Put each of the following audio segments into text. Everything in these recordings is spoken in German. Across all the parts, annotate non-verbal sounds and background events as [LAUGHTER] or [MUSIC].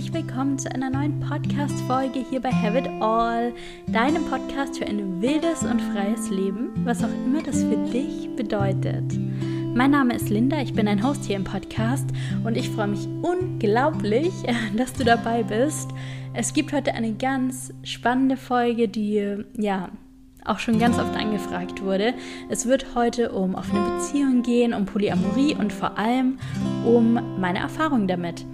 herzlich willkommen zu einer neuen Podcast-Folge hier bei Have It All, deinem Podcast für ein wildes und freies Leben, was auch immer das für dich bedeutet. Mein Name ist Linda, ich bin ein Host hier im Podcast und ich freue mich unglaublich, [LAUGHS] dass du dabei bist. Es gibt heute eine ganz spannende Folge, die ja auch schon ganz oft angefragt wurde. Es wird heute um offene Beziehungen gehen, um Polyamorie und vor allem um meine Erfahrung damit.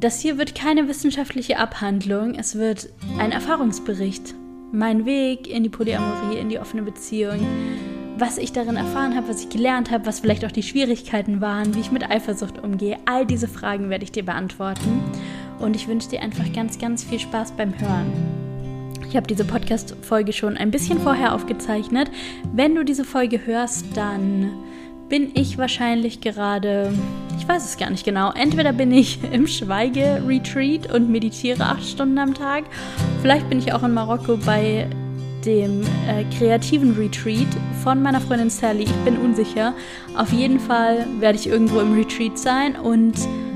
Das hier wird keine wissenschaftliche Abhandlung, es wird ein Erfahrungsbericht. Mein Weg in die Polyamorie, in die offene Beziehung, was ich darin erfahren habe, was ich gelernt habe, was vielleicht auch die Schwierigkeiten waren, wie ich mit Eifersucht umgehe. All diese Fragen werde ich dir beantworten. Und ich wünsche dir einfach ganz, ganz viel Spaß beim Hören. Ich habe diese Podcast-Folge schon ein bisschen vorher aufgezeichnet. Wenn du diese Folge hörst, dann bin ich wahrscheinlich gerade, ich weiß es gar nicht genau, entweder bin ich [LAUGHS] im Schweige-Retreat und meditiere acht Stunden am Tag, vielleicht bin ich auch in Marokko bei dem äh, kreativen Retreat von meiner Freundin Sally. Ich bin unsicher. Auf jeden Fall werde ich irgendwo im Retreat sein und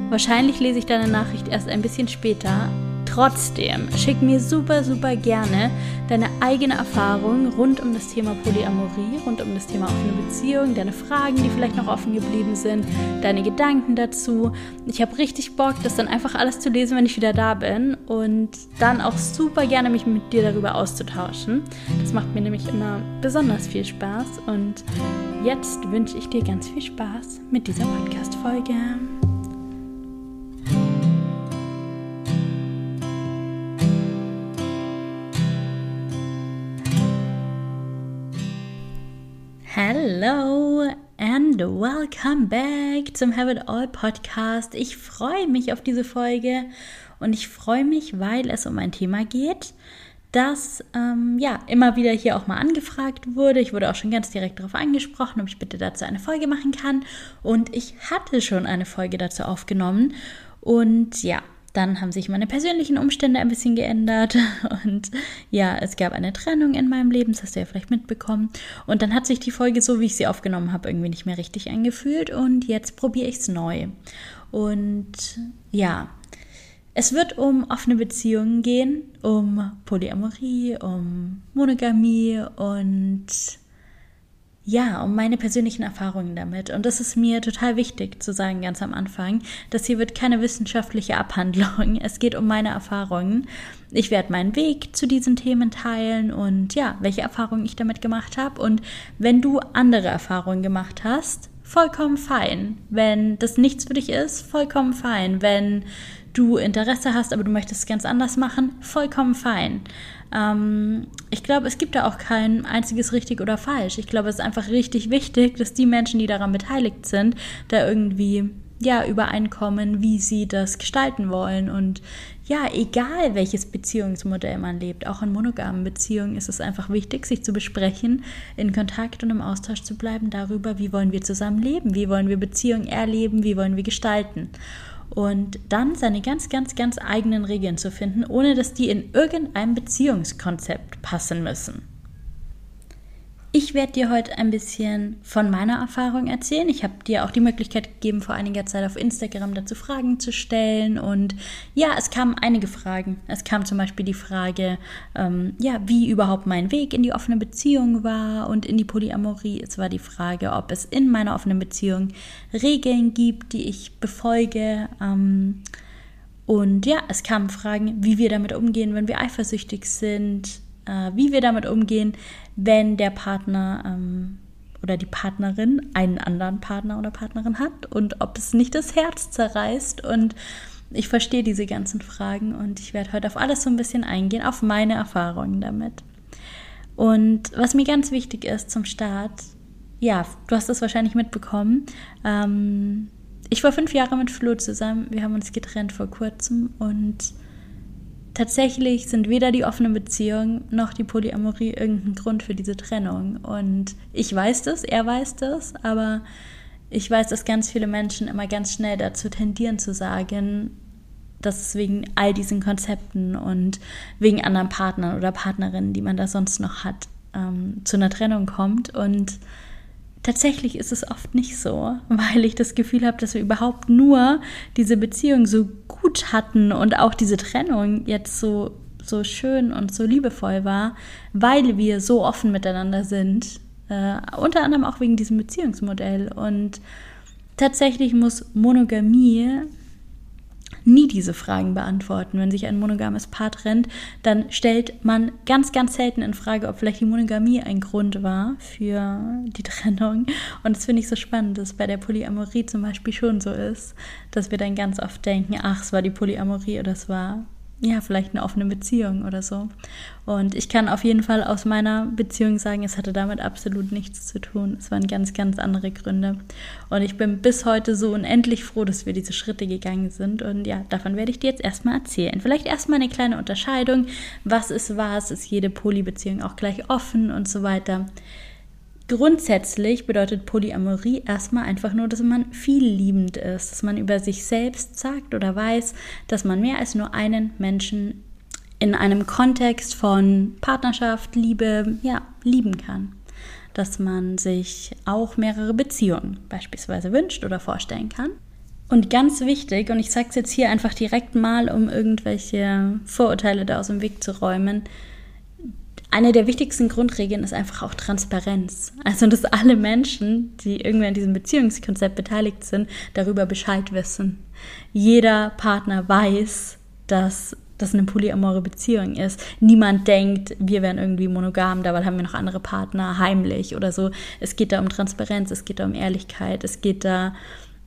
wahrscheinlich lese ich deine Nachricht erst ein bisschen später. Trotzdem, schick mir super, super gerne deine eigene Erfahrung rund um das Thema Polyamorie, rund um das Thema offene Beziehung, deine Fragen, die vielleicht noch offen geblieben sind, deine Gedanken dazu. Ich habe richtig Bock, das dann einfach alles zu lesen, wenn ich wieder da bin und dann auch super gerne mich mit dir darüber auszutauschen. Das macht mir nämlich immer besonders viel Spaß und jetzt wünsche ich dir ganz viel Spaß mit dieser Podcast-Folge. Hello and welcome back zum Have It All Podcast. Ich freue mich auf diese Folge und ich freue mich, weil es um ein Thema geht, das ähm, ja immer wieder hier auch mal angefragt wurde. Ich wurde auch schon ganz direkt darauf angesprochen, ob ich bitte dazu eine Folge machen kann. Und ich hatte schon eine Folge dazu aufgenommen. Und ja, dann haben sich meine persönlichen Umstände ein bisschen geändert [LAUGHS] und ja, es gab eine Trennung in meinem Leben, das hast du ja vielleicht mitbekommen. Und dann hat sich die Folge, so wie ich sie aufgenommen habe, irgendwie nicht mehr richtig angefühlt und jetzt probiere ich es neu. Und ja, es wird um offene Beziehungen gehen, um Polyamorie, um Monogamie und ja, um meine persönlichen Erfahrungen damit. Und das ist mir total wichtig zu sagen, ganz am Anfang. Das hier wird keine wissenschaftliche Abhandlung. [LAUGHS] Es geht um meine Erfahrungen. Ich werde meinen Weg zu diesen Themen teilen und ja, welche Erfahrungen ich damit gemacht habe. Und wenn du andere Erfahrungen gemacht hast, vollkommen fein. Wenn das nichts für dich ist, vollkommen fein. Wenn du Interesse hast, aber du möchtest es ganz anders machen, vollkommen fein. Ähm, ich glaube, es gibt da auch kein einziges richtig oder falsch. Ich glaube, es ist einfach richtig wichtig, dass die Menschen, die daran beteiligt sind, da irgendwie ja übereinkommen, wie sie das gestalten wollen und ja, egal welches Beziehungsmodell man lebt, auch in monogamen Beziehungen ist es einfach wichtig, sich zu besprechen, in Kontakt und im Austausch zu bleiben darüber, wie wollen wir zusammen leben, wie wollen wir Beziehungen erleben, wie wollen wir gestalten und dann seine ganz, ganz, ganz eigenen Regeln zu finden, ohne dass die in irgendein Beziehungskonzept passen müssen. Ich werde dir heute ein bisschen von meiner Erfahrung erzählen. Ich habe dir auch die Möglichkeit gegeben, vor einiger Zeit auf Instagram dazu Fragen zu stellen. Und ja, es kamen einige Fragen. Es kam zum Beispiel die Frage, ähm, ja, wie überhaupt mein Weg in die offene Beziehung war und in die Polyamorie. Es war die Frage, ob es in meiner offenen Beziehung Regeln gibt, die ich befolge. Ähm, und ja, es kamen Fragen, wie wir damit umgehen, wenn wir eifersüchtig sind, äh, wie wir damit umgehen, wenn der Partner ähm, oder die Partnerin einen anderen Partner oder Partnerin hat und ob es nicht das Herz zerreißt. Und ich verstehe diese ganzen Fragen und ich werde heute auf alles so ein bisschen eingehen, auf meine Erfahrungen damit. Und was mir ganz wichtig ist zum Start, ja, du hast das wahrscheinlich mitbekommen. Ähm, ich war fünf Jahre mit Flo zusammen. Wir haben uns getrennt vor kurzem und tatsächlich sind weder die offene Beziehung noch die Polyamorie irgendein Grund für diese Trennung. Und ich weiß das, er weiß das, aber ich weiß, dass ganz viele Menschen immer ganz schnell dazu tendieren zu sagen, dass es wegen all diesen Konzepten und wegen anderen Partnern oder Partnerinnen, die man da sonst noch hat, ähm, zu einer Trennung kommt. Und tatsächlich ist es oft nicht so, weil ich das Gefühl habe, dass wir überhaupt nur diese Beziehung so gut hatten und auch diese Trennung jetzt so, so schön und so liebevoll war, weil wir so offen miteinander sind. Äh, unter anderem auch wegen diesem Beziehungsmodell. Und tatsächlich muss Monogamie nie diese Fragen beantworten. Wenn sich ein monogames Paar trennt, dann stellt man ganz, ganz selten in Frage, ob vielleicht die Monogamie ein Grund war für die Trennung. Und das finde ich so spannend, dass bei der Polyamorie zum Beispiel schon so ist, dass wir dann ganz oft denken, ach, es war die Polyamorie oder es war ja, vielleicht eine offene Beziehung oder so. Und ich kann auf jeden Fall aus meiner Beziehung sagen, es hatte damit absolut nichts zu tun. Es waren ganz, ganz andere Gründe. Und ich bin bis heute so unendlich froh, dass wir diese Schritte gegangen sind. Und ja, davon werde ich dir jetzt erstmal erzählen. Vielleicht erstmal eine kleine Unterscheidung. Was ist was? Ist jede Polybeziehung auch gleich offen und so weiter? Grundsätzlich bedeutet Polyamorie erstmal einfach nur, dass man viel liebend ist, dass man über sich selbst sagt oder weiß, dass man mehr als nur einen Menschen in einem Kontext von Partnerschaft, Liebe, ja, lieben kann. Dass man sich auch mehrere Beziehungen beispielsweise wünscht oder vorstellen kann. Und ganz wichtig, und ich sage es jetzt hier einfach direkt mal, um irgendwelche Vorurteile da aus dem Weg zu räumen, eine der wichtigsten Grundregeln ist einfach auch Transparenz. Also, dass alle Menschen, die irgendwie an diesem Beziehungskonzept beteiligt sind, darüber Bescheid wissen. Jeder Partner weiß, dass das eine polyamore Beziehung ist. Niemand denkt, wir wären irgendwie monogam, dabei haben wir noch andere Partner heimlich oder so. Es geht da um Transparenz, es geht da um Ehrlichkeit, es geht da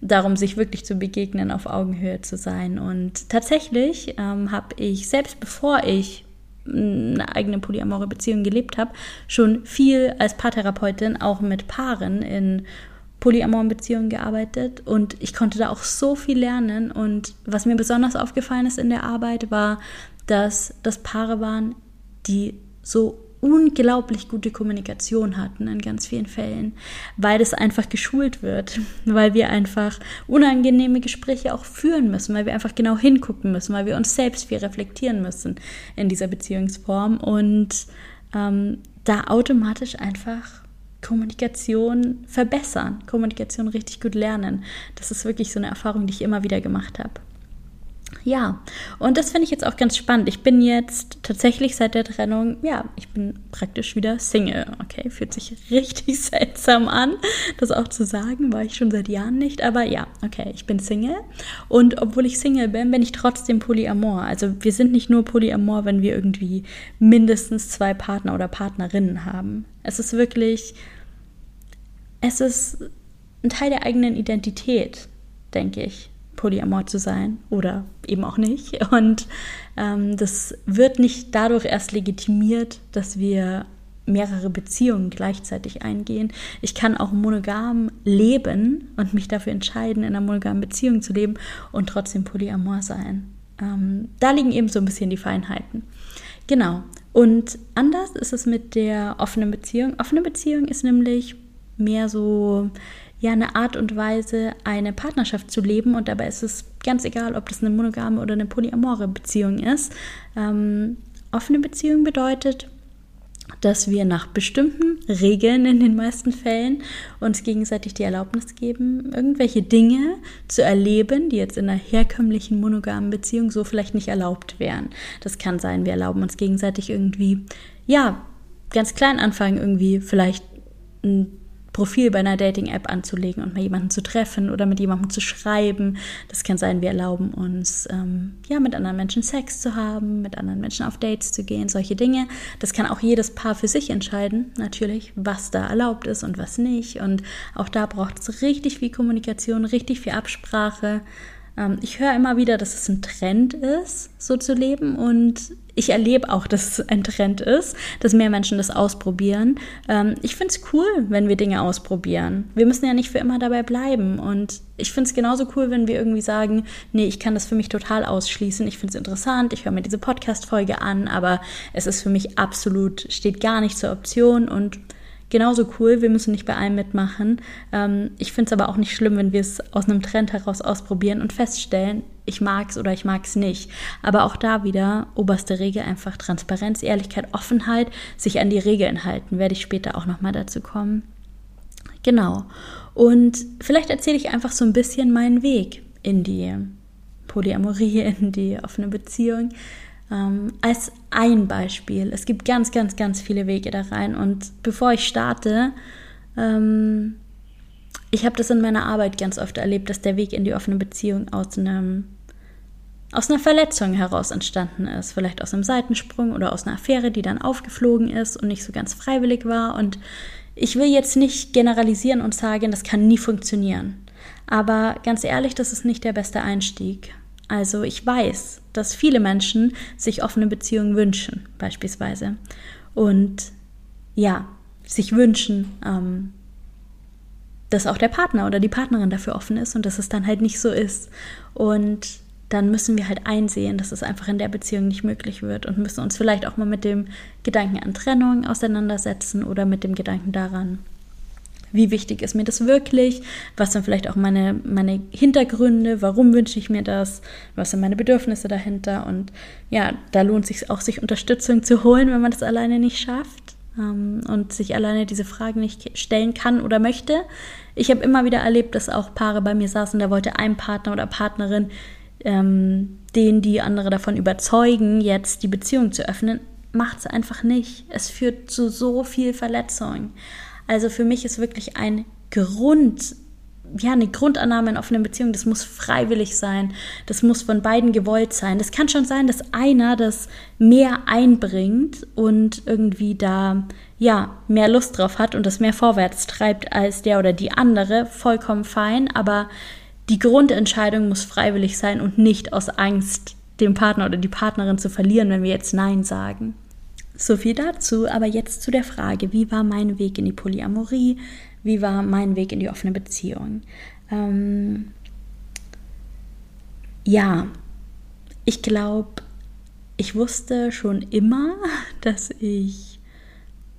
darum, sich wirklich zu begegnen, auf Augenhöhe zu sein. Und tatsächlich ähm, habe ich, selbst bevor ich eine eigene polyamore Beziehung gelebt habe, schon viel als Paartherapeutin auch mit Paaren in polyamoren Beziehungen gearbeitet. Und ich konnte da auch so viel lernen. Und was mir besonders aufgefallen ist in der Arbeit war, dass das Paare waren, die so unglaublich gute Kommunikation hatten in ganz vielen Fällen, weil das einfach geschult wird, weil wir einfach unangenehme Gespräche auch führen müssen, weil wir einfach genau hingucken müssen, weil wir uns selbst viel reflektieren müssen in dieser Beziehungsform und ähm, da automatisch einfach Kommunikation verbessern, Kommunikation richtig gut lernen. Das ist wirklich so eine Erfahrung, die ich immer wieder gemacht habe. Ja, und das finde ich jetzt auch ganz spannend. Ich bin jetzt tatsächlich seit der Trennung, ja, ich bin praktisch wieder Single. Okay, fühlt sich richtig [LAUGHS] seltsam an, das auch zu sagen, war ich schon seit Jahren nicht. Aber ja, okay, ich bin Single. Und obwohl ich Single bin, bin ich trotzdem polyamor. Also wir sind nicht nur polyamor, wenn wir irgendwie mindestens zwei Partner oder Partnerinnen haben. Es ist wirklich, es ist ein Teil der eigenen Identität, denke ich polyamor zu sein oder eben auch nicht. Und ähm, das wird nicht dadurch erst legitimiert, dass wir mehrere Beziehungen gleichzeitig eingehen. Ich kann auch monogam leben und mich dafür entscheiden, in einer monogamen Beziehung zu leben und trotzdem polyamor sein. Ähm, da liegen eben so ein bisschen die Feinheiten. Genau. Und anders ist es mit der offenen Beziehung. Offene Beziehung ist nämlich mehr so ja eine Art und Weise, eine Partnerschaft zu leben. Und dabei ist es ganz egal, ob das eine monogame oder eine polyamore Beziehung ist. Ähm, offene Beziehung bedeutet, dass wir nach bestimmten Regeln in den meisten Fällen uns gegenseitig die Erlaubnis geben, irgendwelche Dinge zu erleben, die jetzt in einer herkömmlichen monogamen Beziehung so vielleicht nicht erlaubt wären. Das kann sein, wir erlauben uns gegenseitig irgendwie, ja, ganz klein anfangen, irgendwie vielleicht ein Profil bei einer Dating-App anzulegen und mal jemanden zu treffen oder mit jemandem zu schreiben. Das kann sein, wir erlauben uns, ähm, ja, mit anderen Menschen Sex zu haben, mit anderen Menschen auf Dates zu gehen, solche Dinge. Das kann auch jedes Paar für sich entscheiden, natürlich, was da erlaubt ist und was nicht. Und auch da braucht es richtig viel Kommunikation, richtig viel Absprache. Ähm, ich höre immer wieder, dass es ein Trend ist, so zu leben. Und ich erlebe auch, dass es ein Trend ist, dass mehr Menschen das ausprobieren. Ähm, ich finde es cool, wenn wir Dinge ausprobieren. Wir müssen ja nicht für immer dabei bleiben. Und ich finde es genauso cool, wenn wir irgendwie sagen, nee, ich kann das für mich total ausschließen. Ich finde es interessant, ich höre mir diese Podcast-Folge an, aber es ist für mich absolut, steht gar nicht zur Option und genauso cool. Wir müssen nicht bei allem mitmachen. Ähm, ich finde es aber auch nicht schlimm, wenn wir es aus einem Trend heraus ausprobieren und feststellen, ich mag es oder ich mag es nicht. Aber auch da wieder oberste Regel einfach Transparenz, Ehrlichkeit, Offenheit, sich an die Regeln halten. Werde ich später auch nochmal dazu kommen. Genau. Und vielleicht erzähle ich einfach so ein bisschen meinen Weg in die Polyamorie, [LAUGHS] in die offene Beziehung. Ähm, als ein Beispiel. Es gibt ganz, ganz, ganz viele Wege da rein. Und bevor ich starte, ähm, ich habe das in meiner Arbeit ganz oft erlebt, dass der Weg in die offene Beziehung aus einem aus einer Verletzung heraus entstanden ist, vielleicht aus einem Seitensprung oder aus einer Affäre, die dann aufgeflogen ist und nicht so ganz freiwillig war. Und ich will jetzt nicht generalisieren und sagen, das kann nie funktionieren. Aber ganz ehrlich, das ist nicht der beste Einstieg. Also ich weiß, dass viele Menschen sich offene Beziehungen wünschen, beispielsweise. Und ja, sich wünschen, ähm, dass auch der Partner oder die Partnerin dafür offen ist und dass es dann halt nicht so ist. Und dann müssen wir halt einsehen, dass es einfach in der Beziehung nicht möglich wird und müssen uns vielleicht auch mal mit dem Gedanken an Trennung auseinandersetzen oder mit dem Gedanken daran, wie wichtig ist mir das wirklich, was sind vielleicht auch meine, meine Hintergründe, warum wünsche ich mir das, was sind meine Bedürfnisse dahinter und ja, da lohnt sich auch, sich Unterstützung zu holen, wenn man das alleine nicht schafft ähm, und sich alleine diese Fragen nicht stellen kann oder möchte. Ich habe immer wieder erlebt, dass auch Paare bei mir saßen, da wollte ein Partner oder Partnerin ähm, den die andere davon überzeugen, jetzt die Beziehung zu öffnen, macht es einfach nicht. Es führt zu so viel Verletzung. Also für mich ist wirklich ein Grund, ja, eine Grundannahme in offenen Beziehungen, das muss freiwillig sein, das muss von beiden gewollt sein. Das kann schon sein, dass einer das mehr einbringt und irgendwie da, ja, mehr Lust drauf hat und das mehr vorwärts treibt als der oder die andere, vollkommen fein, aber die Grundentscheidung muss freiwillig sein und nicht aus Angst, den Partner oder die Partnerin zu verlieren, wenn wir jetzt Nein sagen. So viel dazu, aber jetzt zu der Frage, wie war mein Weg in die Polyamorie? Wie war mein Weg in die offene Beziehung? Ähm, ja, ich glaube, ich wusste schon immer, [LAUGHS] dass ich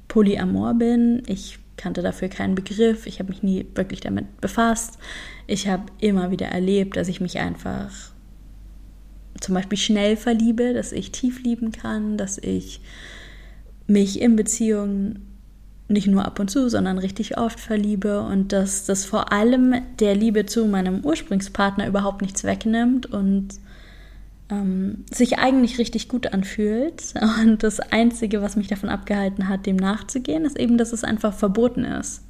Polyamor bin. Ich kannte dafür keinen Begriff. Ich habe mich nie wirklich damit befasst. Ich habe immer wieder erlebt, dass ich mich einfach zum Beispiel schnell verliebe, dass ich tief lieben kann, dass ich mich in Beziehungen nicht nur ab und zu, sondern richtig oft verliebe und dass das vor allem der Liebe zu meinem Ursprungspartner überhaupt nichts wegnimmt und ähm, sich eigentlich richtig gut anfühlt. [LAUGHS] Und das Einzige, was mich davon abgehalten hat, dem nachzugehen, ist eben, dass es einfach verboten ist.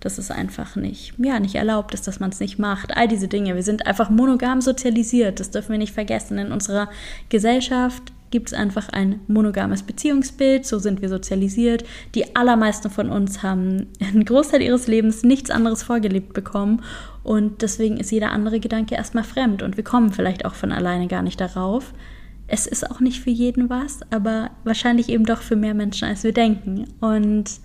Dass es einfach nicht, ja, nicht erlaubt ist, dass man es nicht macht. All diese Dinge. Wir sind einfach monogam sozialisiert. Das dürfen wir nicht vergessen. In unserer Gesellschaft gibt es einfach ein monogames Beziehungsbild, so sind wir sozialisiert. Die allermeisten von uns haben einen Großteil ihres Lebens nichts anderes vorgelebt bekommen und deswegen ist jeder andere Gedanke erstmal fremd und wir kommen vielleicht auch von alleine gar nicht darauf. Es ist auch nicht für jeden was, aber wahrscheinlich eben doch für mehr Menschen, als wir denken. Und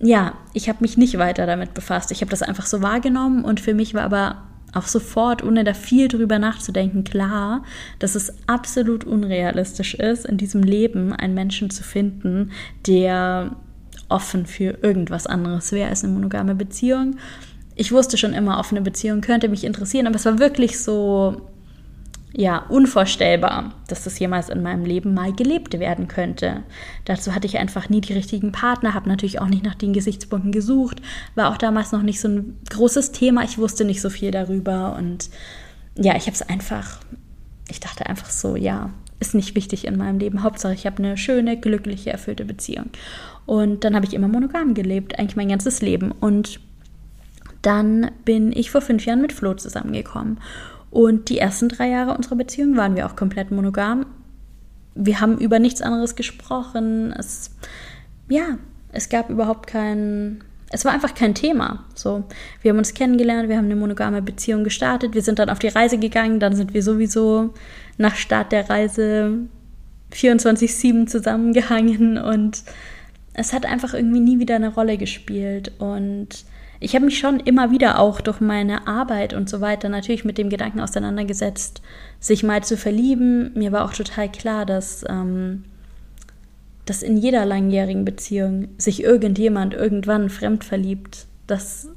ja, ich habe mich nicht weiter damit befasst. Ich habe das einfach so wahrgenommen und für mich war aber auch sofort, ohne da viel drüber nachzudenken, klar, dass es absolut unrealistisch ist, in diesem Leben einen Menschen zu finden, der offen für irgendwas anderes wäre als eine monogame Beziehung. Ich wusste schon immer, offene Beziehung könnte mich interessieren, aber es war wirklich so ja, unvorstellbar, dass das jemals in meinem Leben mal gelebt werden könnte. Dazu hatte ich einfach nie die richtigen Partner, habe natürlich auch nicht nach den Gesichtspunkten gesucht, war auch damals noch nicht so ein großes Thema, ich wusste nicht so viel darüber und ja, ich habe es einfach, ich dachte einfach so, ja, ist nicht wichtig in meinem Leben. Hauptsache, ich habe eine schöne, glückliche, erfüllte Beziehung. Und dann habe ich immer monogam gelebt, eigentlich mein ganzes Leben. Und dann bin ich vor fünf Jahren mit Flo zusammengekommen. Und die ersten drei Jahre unserer Beziehung waren wir auch komplett monogam. Wir haben über nichts anderes gesprochen. Es, ja, es gab überhaupt kein, es war einfach kein Thema. So, wir haben uns kennengelernt, wir haben eine monogame Beziehung gestartet, wir sind dann auf die Reise gegangen, dann sind wir sowieso nach Start der Reise 24/7 zusammengehangen und es hat einfach irgendwie nie wieder eine Rolle gespielt und ich habe mich schon immer wieder auch durch meine Arbeit und so weiter natürlich mit dem Gedanken auseinandergesetzt, sich mal zu verlieben. Mir war auch total klar, dass, ähm, dass in jeder langjährigen Beziehung sich irgendjemand irgendwann fremd verliebt, dass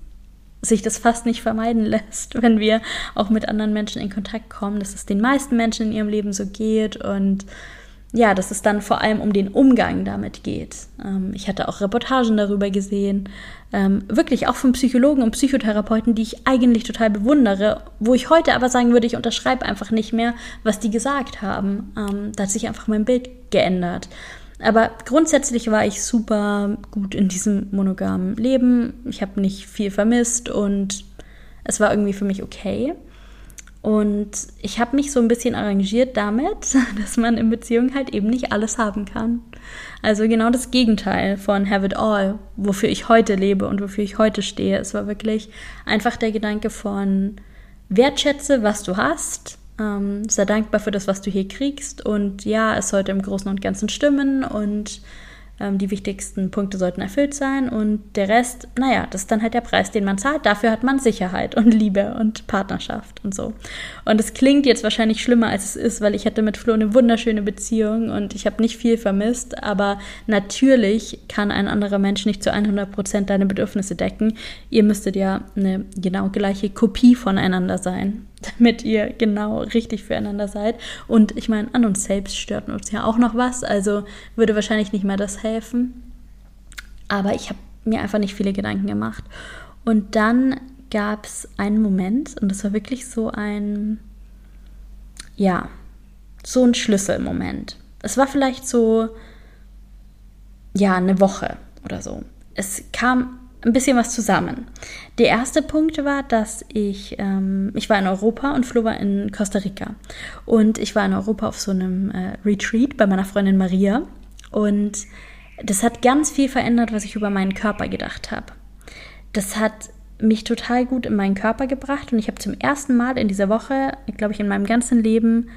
sich das fast nicht vermeiden [LAUGHS] lässt, wenn wir auch mit anderen Menschen in Kontakt kommen, dass es den meisten Menschen in ihrem Leben so geht und ja, dass es dann vor allem um den Umgang damit geht. Ähm, ich hatte auch Reportagen darüber gesehen, ähm, wirklich auch von Psychologen und Psychotherapeuten, die ich eigentlich total bewundere, wo ich heute aber sagen würde, ich unterschreibe einfach nicht mehr, was die gesagt haben. Ähm, da hat sich einfach mein Bild geändert. Aber grundsätzlich war ich super gut in diesem monogamen Leben. Ich habe nicht viel vermisst und es war irgendwie für mich okay. Und ich habe mich so ein bisschen arrangiert damit, [LAUGHS] dass man in Beziehungen halt eben nicht alles haben kann. Also genau das Gegenteil von Have It All, wofür ich heute lebe und wofür ich heute stehe. Es war wirklich einfach der Gedanke von wertschätze, was du hast, ähm, sei dankbar für das, was du hier kriegst und ja, es sollte im Großen und Ganzen stimmen und ähm, die wichtigsten Punkte sollten erfüllt sein und der Rest, naja, das ist dann halt der Preis, den man zahlt. Dafür hat man Sicherheit und Liebe und Partnerschaft und so. Und es klingt jetzt wahrscheinlich schlimmer, als es ist, weil ich hatte mit Flo eine wunderschöne Beziehung und ich habe nicht viel vermisst, aber natürlich kann ein anderer Mensch nicht zu 100 Prozent deine Bedürfnisse decken. Ihr müsstet ja eine genau gleiche Kopie voneinander sein damit ihr genau richtig füreinander seid. Und ich meine, an uns selbst stört uns ja auch noch was, also würde wahrscheinlich nicht mehr das helfen. Aber ich habe mir einfach nicht viele Gedanken gemacht. Und dann gab es einen Moment, und das war wirklich so ein, ja, so ein Schlüsselmoment. Es war vielleicht so, ja, eine Woche oder so. Es kam ein bisschen was zusammen. Der erste Punkt war, dass ich, ähm, ich war in Europa und Flo war in Costa Rica. Und ich war in Europa auf so einem äh, Retreat bei meiner Freundin Maria. Und das hat ganz viel verändert, was ich über meinen Körper gedacht habe. Das hat mich total gut in meinen Körper gebracht und ich habe zum ersten Mal in dieser Woche, glaube ich, in meinem ganzen Leben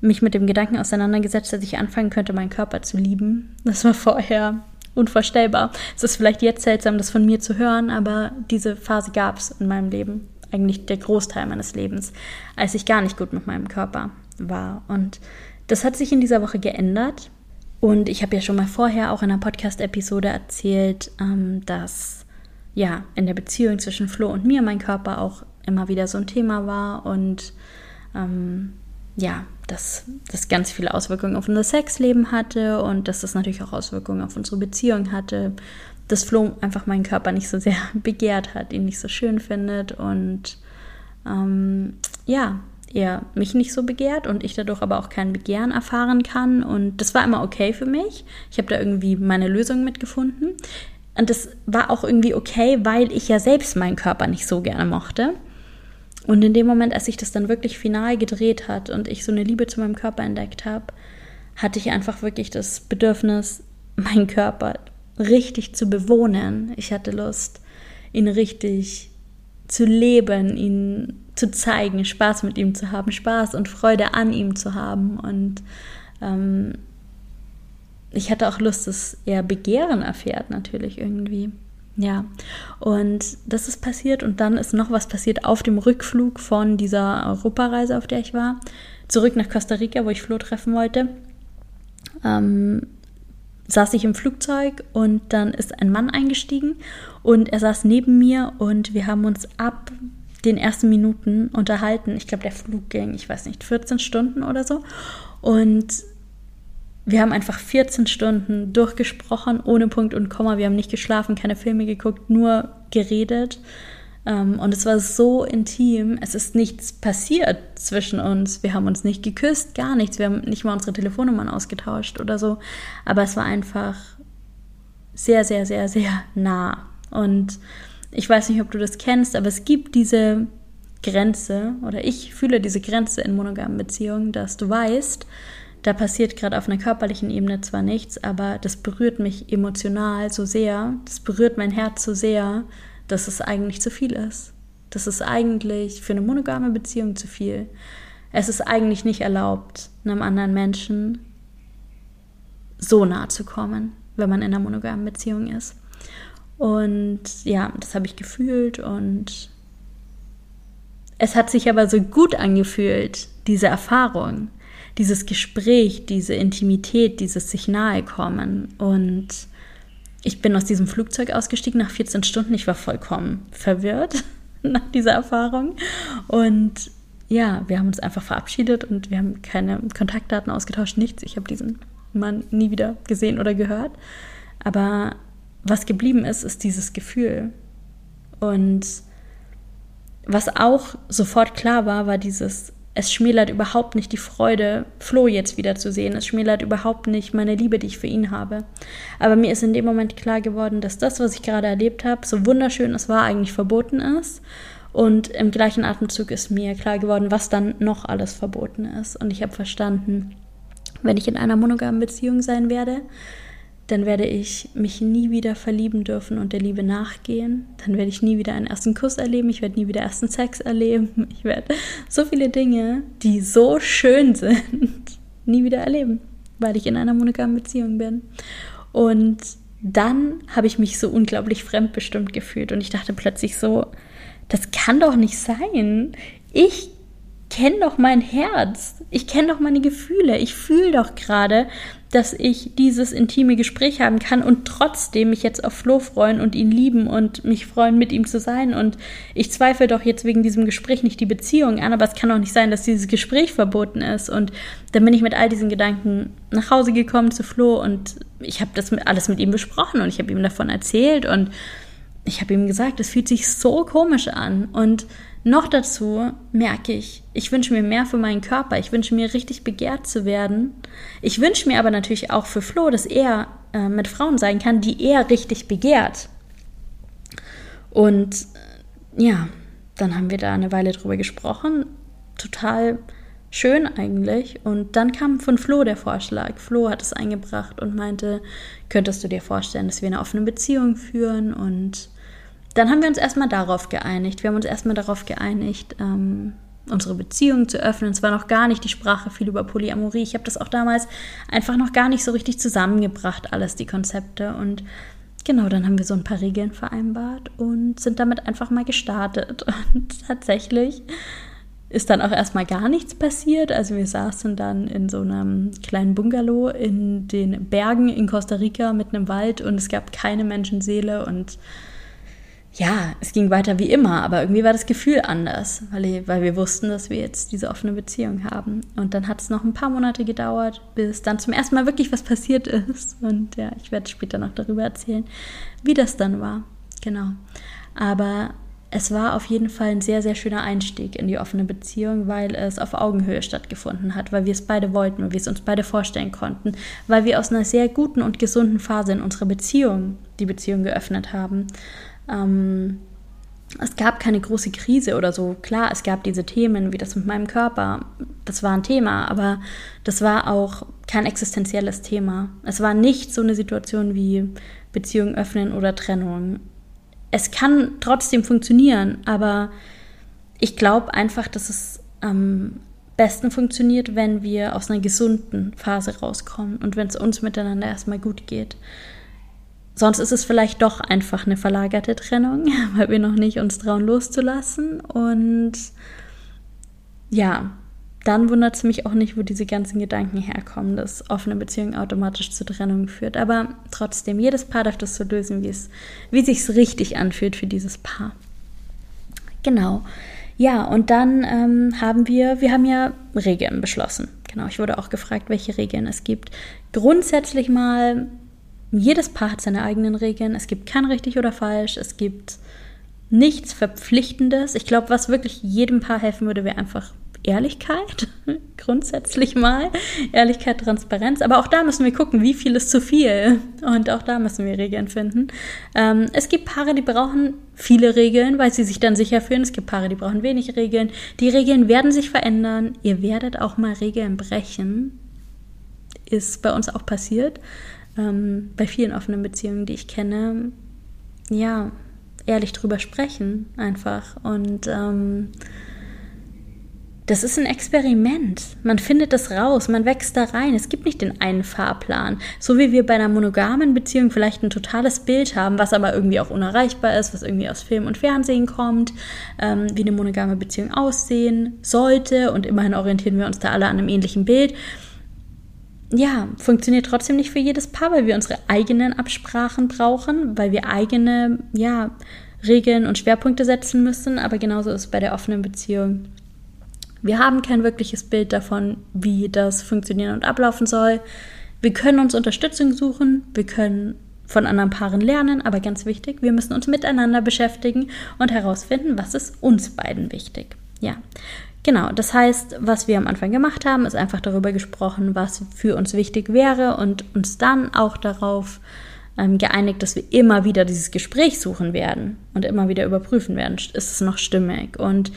mich mit dem Gedanken auseinandergesetzt, dass ich anfangen könnte, meinen Körper zu lieben. Das war vorher unvorstellbar. Es ist vielleicht jetzt seltsam, das von mir zu hören, aber diese Phase gab es in meinem Leben, eigentlich der Großteil meines Lebens, als ich gar nicht gut mit meinem Körper war. Und das hat sich in dieser Woche geändert. Und ich habe ja schon mal vorher auch in einer Podcast-Episode erzählt, ähm, dass ja in der Beziehung zwischen Flo und mir mein Körper auch immer wieder so ein Thema war und ähm, ja, dass das ganz viele Auswirkungen auf unser Sexleben hatte und dass das natürlich auch Auswirkungen auf unsere Beziehung hatte. Dass Flo einfach meinen Körper nicht so sehr [LAUGHS] begehrt hat, ihn nicht so schön findet und ähm, ja, er mich nicht so begehrt und ich dadurch aber auch kein Begehren erfahren kann. Und das war immer okay für mich. Ich habe da irgendwie meine Lösung mitgefunden. Und das war auch irgendwie okay, weil ich ja selbst meinen Körper nicht so gerne mochte. Und in dem Moment, als sich das dann wirklich final gedreht hat und ich so eine Liebe zu meinem Körper entdeckt habe, hatte ich einfach wirklich das Bedürfnis, [LAUGHS] meinen Körper richtig zu bewohnen. Ich hatte Lust, ihn richtig zu leben, ihn zu zeigen, Spaß mit ihm zu haben, Spaß und Freude an ihm zu haben. Und ähm, ich hatte auch Lust, dass er Begehren erfährt, natürlich irgendwie. Ja, und das ist passiert und dann ist noch was passiert auf dem Rückflug von dieser Europareise, auf der ich war, zurück nach Costa Rica, wo ich Flo treffen wollte. Ähm, saß ich im Flugzeug und dann ist ein Mann eingestiegen und er saß neben mir und wir haben uns ab den ersten Minuten unterhalten. Ich glaube, der Flug ging, ich weiß nicht, 14 Stunden oder so. Und wir haben einfach 14 Stunden durchgesprochen, ohne Punkt und Komma. Wir haben nicht geschlafen, keine Filme geguckt, nur geredet. Ähm, und es war so intim. Es ist nichts passiert zwischen uns. Wir haben uns nicht geküsst, gar nichts. Wir haben nicht mal unsere Telefonnummern ausgetauscht oder so. Aber es war einfach sehr, sehr, sehr, sehr nah. Und ich weiß nicht, ob du das kennst, aber es gibt diese Grenze oder ich fühle diese Grenze in monogamen Beziehungen, dass du weißt, da passiert gerade auf einer körperlichen Ebene zwar nichts, aber das berührt mich emotional so sehr, das berührt mein Herz so sehr, dass es eigentlich zu viel ist. Das ist eigentlich für eine monogame Beziehung zu viel. Es ist eigentlich nicht erlaubt, einem anderen Menschen so nah zu kommen, wenn man in einer monogamen Beziehung ist. Und ja, das habe ich gefühlt und es hat sich aber so gut angefühlt, diese Erfahrung dieses Gespräch, diese Intimität, dieses sich nahe kommen. Und ich bin aus diesem Flugzeug ausgestiegen nach 14 Stunden. Ich war vollkommen verwirrt [LAUGHS] nach dieser Erfahrung. Und ja, wir haben uns einfach verabschiedet und wir haben keine Kontaktdaten ausgetauscht, nichts. Ich habe diesen man nie wieder gesehen oder gehört. Aber was geblieben ist, ist dieses Gefühl. Und was auch sofort klar war, war dieses, es schmälert überhaupt nicht die Freude, Flo jetzt wieder zu sehen. Es schmälert überhaupt nicht meine Liebe, die ich für ihn habe. Aber mir ist in dem Moment klar geworden, dass das, was ich gerade erlebt habe, so wunderschön es war, eigentlich verboten ist. Und im gleichen Atemzug ist mir klar geworden, was dann noch alles verboten ist. Und ich habe verstanden, wenn ich in einer monogamen Beziehung sein werde, dann werde ich mich nie wieder verlieben dürfen und der Liebe nachgehen. Dann werde ich nie wieder einen ersten Kuss erleben. Ich werde nie wieder ersten Sex erleben. [LAUGHS] Ich werde so viele Dinge, die so schön sind, [LAUGHS] nie wieder erleben, weil ich in einer monogamen Beziehung bin. Und dann habe ich mich so unglaublich fremdbestimmt gefühlt und ich dachte plötzlich so, das kann doch nicht sein. Ich kenne doch mein Herz. Ich kenne doch meine Gefühle. Ich fühle doch gerade, dass ich dieses intime Gespräch haben kann und trotzdem mich jetzt auf Flo freuen und ihn lieben und mich freuen, mit ihm zu sein. Und ich zweifle doch jetzt wegen diesem Gespräch nicht die Beziehung an, aber es kann doch nicht sein, dass dieses Gespräch verboten ist. Und dann bin ich mit all diesen Gedanken nach Hause gekommen zu Flo und ich habe das alles mit ihm besprochen und ich habe ihm davon erzählt und ich habe ihm gesagt, es fühlt sich so komisch an. Und noch dazu merke ich, ich wünsche mir mehr für meinen Körper. Ich wünsche mir richtig begehrt zu werden. Ich wünsche mir aber natürlich auch für Flo, dass er äh, mit Frauen sein kann, die er richtig begehrt. Und äh, ja, dann haben wir da eine Weile drüber gesprochen. Total schön eigentlich. Und dann kam von Flo der Vorschlag. Flo hat es eingebracht und meinte, könntest du dir vorstellen, dass wir eine offene Beziehung führen und dann haben wir uns erstmal darauf geeinigt. Wir haben uns erstmal darauf geeinigt, ähm, unsere Beziehung zu öffnen. Es war noch gar nicht die Sprache viel über Polyamorie. Ich habe das auch damals einfach noch gar nicht so richtig zusammengebracht, alles die Konzepte. Und genau, dann haben wir so ein paar Regeln vereinbart und sind damit einfach mal gestartet. [LAUGHS] Und tatsächlich ist dann auch erstmal gar nichts passiert. Also wir saßen dann in so einem kleinen Bungalow in den Bergen in Costa Rica mit einem Wald und es gab keine Menschenseele und ja, es ging weiter wie immer, aber irgendwie war das Gefühl anders, weil, weil wir wussten, dass wir jetzt diese offene Beziehung haben. Und dann hat es noch ein paar Monate gedauert, bis dann zum ersten Mal wirklich was passiert ist. Und ja, ich werde später noch darüber erzählen, wie das dann war. Genau. Aber es war auf jeden Fall ein sehr, sehr schöner Einstieg in die offene Beziehung, weil es auf Augenhöhe stattgefunden hat, weil wir es beide wollten, weil wir es uns beide vorstellen konnten, weil wir aus einer sehr guten und gesunden Phase in unserer Beziehung die Beziehung geöffnet haben. Ähm, es gab keine große Krise oder so. Klar, es gab diese Themen, wie das mit meinem Körper. Das war ein Thema, aber das war auch kein existenzielles Thema. Es war nicht so eine Situation wie Beziehung öffnen oder Trennung. Es kann trotzdem funktionieren, aber ich glaube einfach, dass es am besten funktioniert, wenn wir aus einer gesunden Phase rauskommen und wenn es uns miteinander erstmal gut geht. Sonst ist es vielleicht doch einfach eine verlagerte Trennung, [LAUGHS] weil wir noch nicht uns trauen loszulassen. Und ja, dann wundert es mich auch nicht, wo diese ganzen Gedanken herkommen, dass offene Beziehung automatisch zur Trennung führt. Aber trotzdem, jedes Paar darf das so lösen, wie es, wie sich richtig anfühlt für dieses Paar. Genau. Ja, und dann ähm, haben wir, wir haben ja Regeln beschlossen. Genau, ich wurde auch gefragt, welche Regeln es gibt. Grundsätzlich mal jedes Paar hat seine eigenen Regeln. Es gibt kein richtig oder falsch. Es gibt nichts Verpflichtendes. Ich glaube, was wirklich jedem Paar helfen würde, wäre einfach Ehrlichkeit. [LAUGHS] Grundsätzlich mal. Ehrlichkeit, Transparenz. Aber auch da müssen wir gucken, wie viel ist zu viel. Und auch da müssen wir Regeln finden. Ähm, es gibt Paare, die brauchen viele Regeln, weil sie sich dann sicher fühlen. Es gibt Paare, die brauchen wenig Regeln. Die Regeln werden sich verändern. Ihr werdet auch mal Regeln brechen. Ist bei uns auch passiert ähm, bei vielen offenen Beziehungen, die ich kenne, ja, ehrlich drüber sprechen einfach. Und ähm, das ist ein Experiment. Man findet das raus, man wächst da rein. Es gibt nicht den einen Fahrplan. So wie wir bei einer monogamen Beziehung vielleicht ein totales Bild haben, was aber irgendwie auch unerreichbar ist, was irgendwie aus Film und Fernsehen kommt, ähm, wie eine monogame Beziehung aussehen sollte. Und immerhin orientieren wir uns da alle an einem ähnlichen Bild ja, funktioniert trotzdem nicht für jedes Paar, weil wir unsere eigenen Absprachen brauchen, weil wir eigene, ja, Regeln und Schwerpunkte setzen müssen. Aber genauso ist es bei der offenen Beziehung. Wir haben kein wirkliches Bild davon, wie das funktionieren und ablaufen soll. Wir können uns Unterstützung suchen, wir können von anderen Paaren lernen, aber ganz wichtig, wir müssen uns miteinander beschäftigen und herausfinden, was ist uns beiden wichtig. Ja, genau. Das heißt, was wir am Anfang gemacht haben, ist einfach darüber gesprochen, was für uns wichtig wäre und uns dann auch darauf ähm, geeinigt, dass wir immer wieder dieses Gespräch suchen werden und immer wieder überprüfen werden, ist es noch stimmig. Und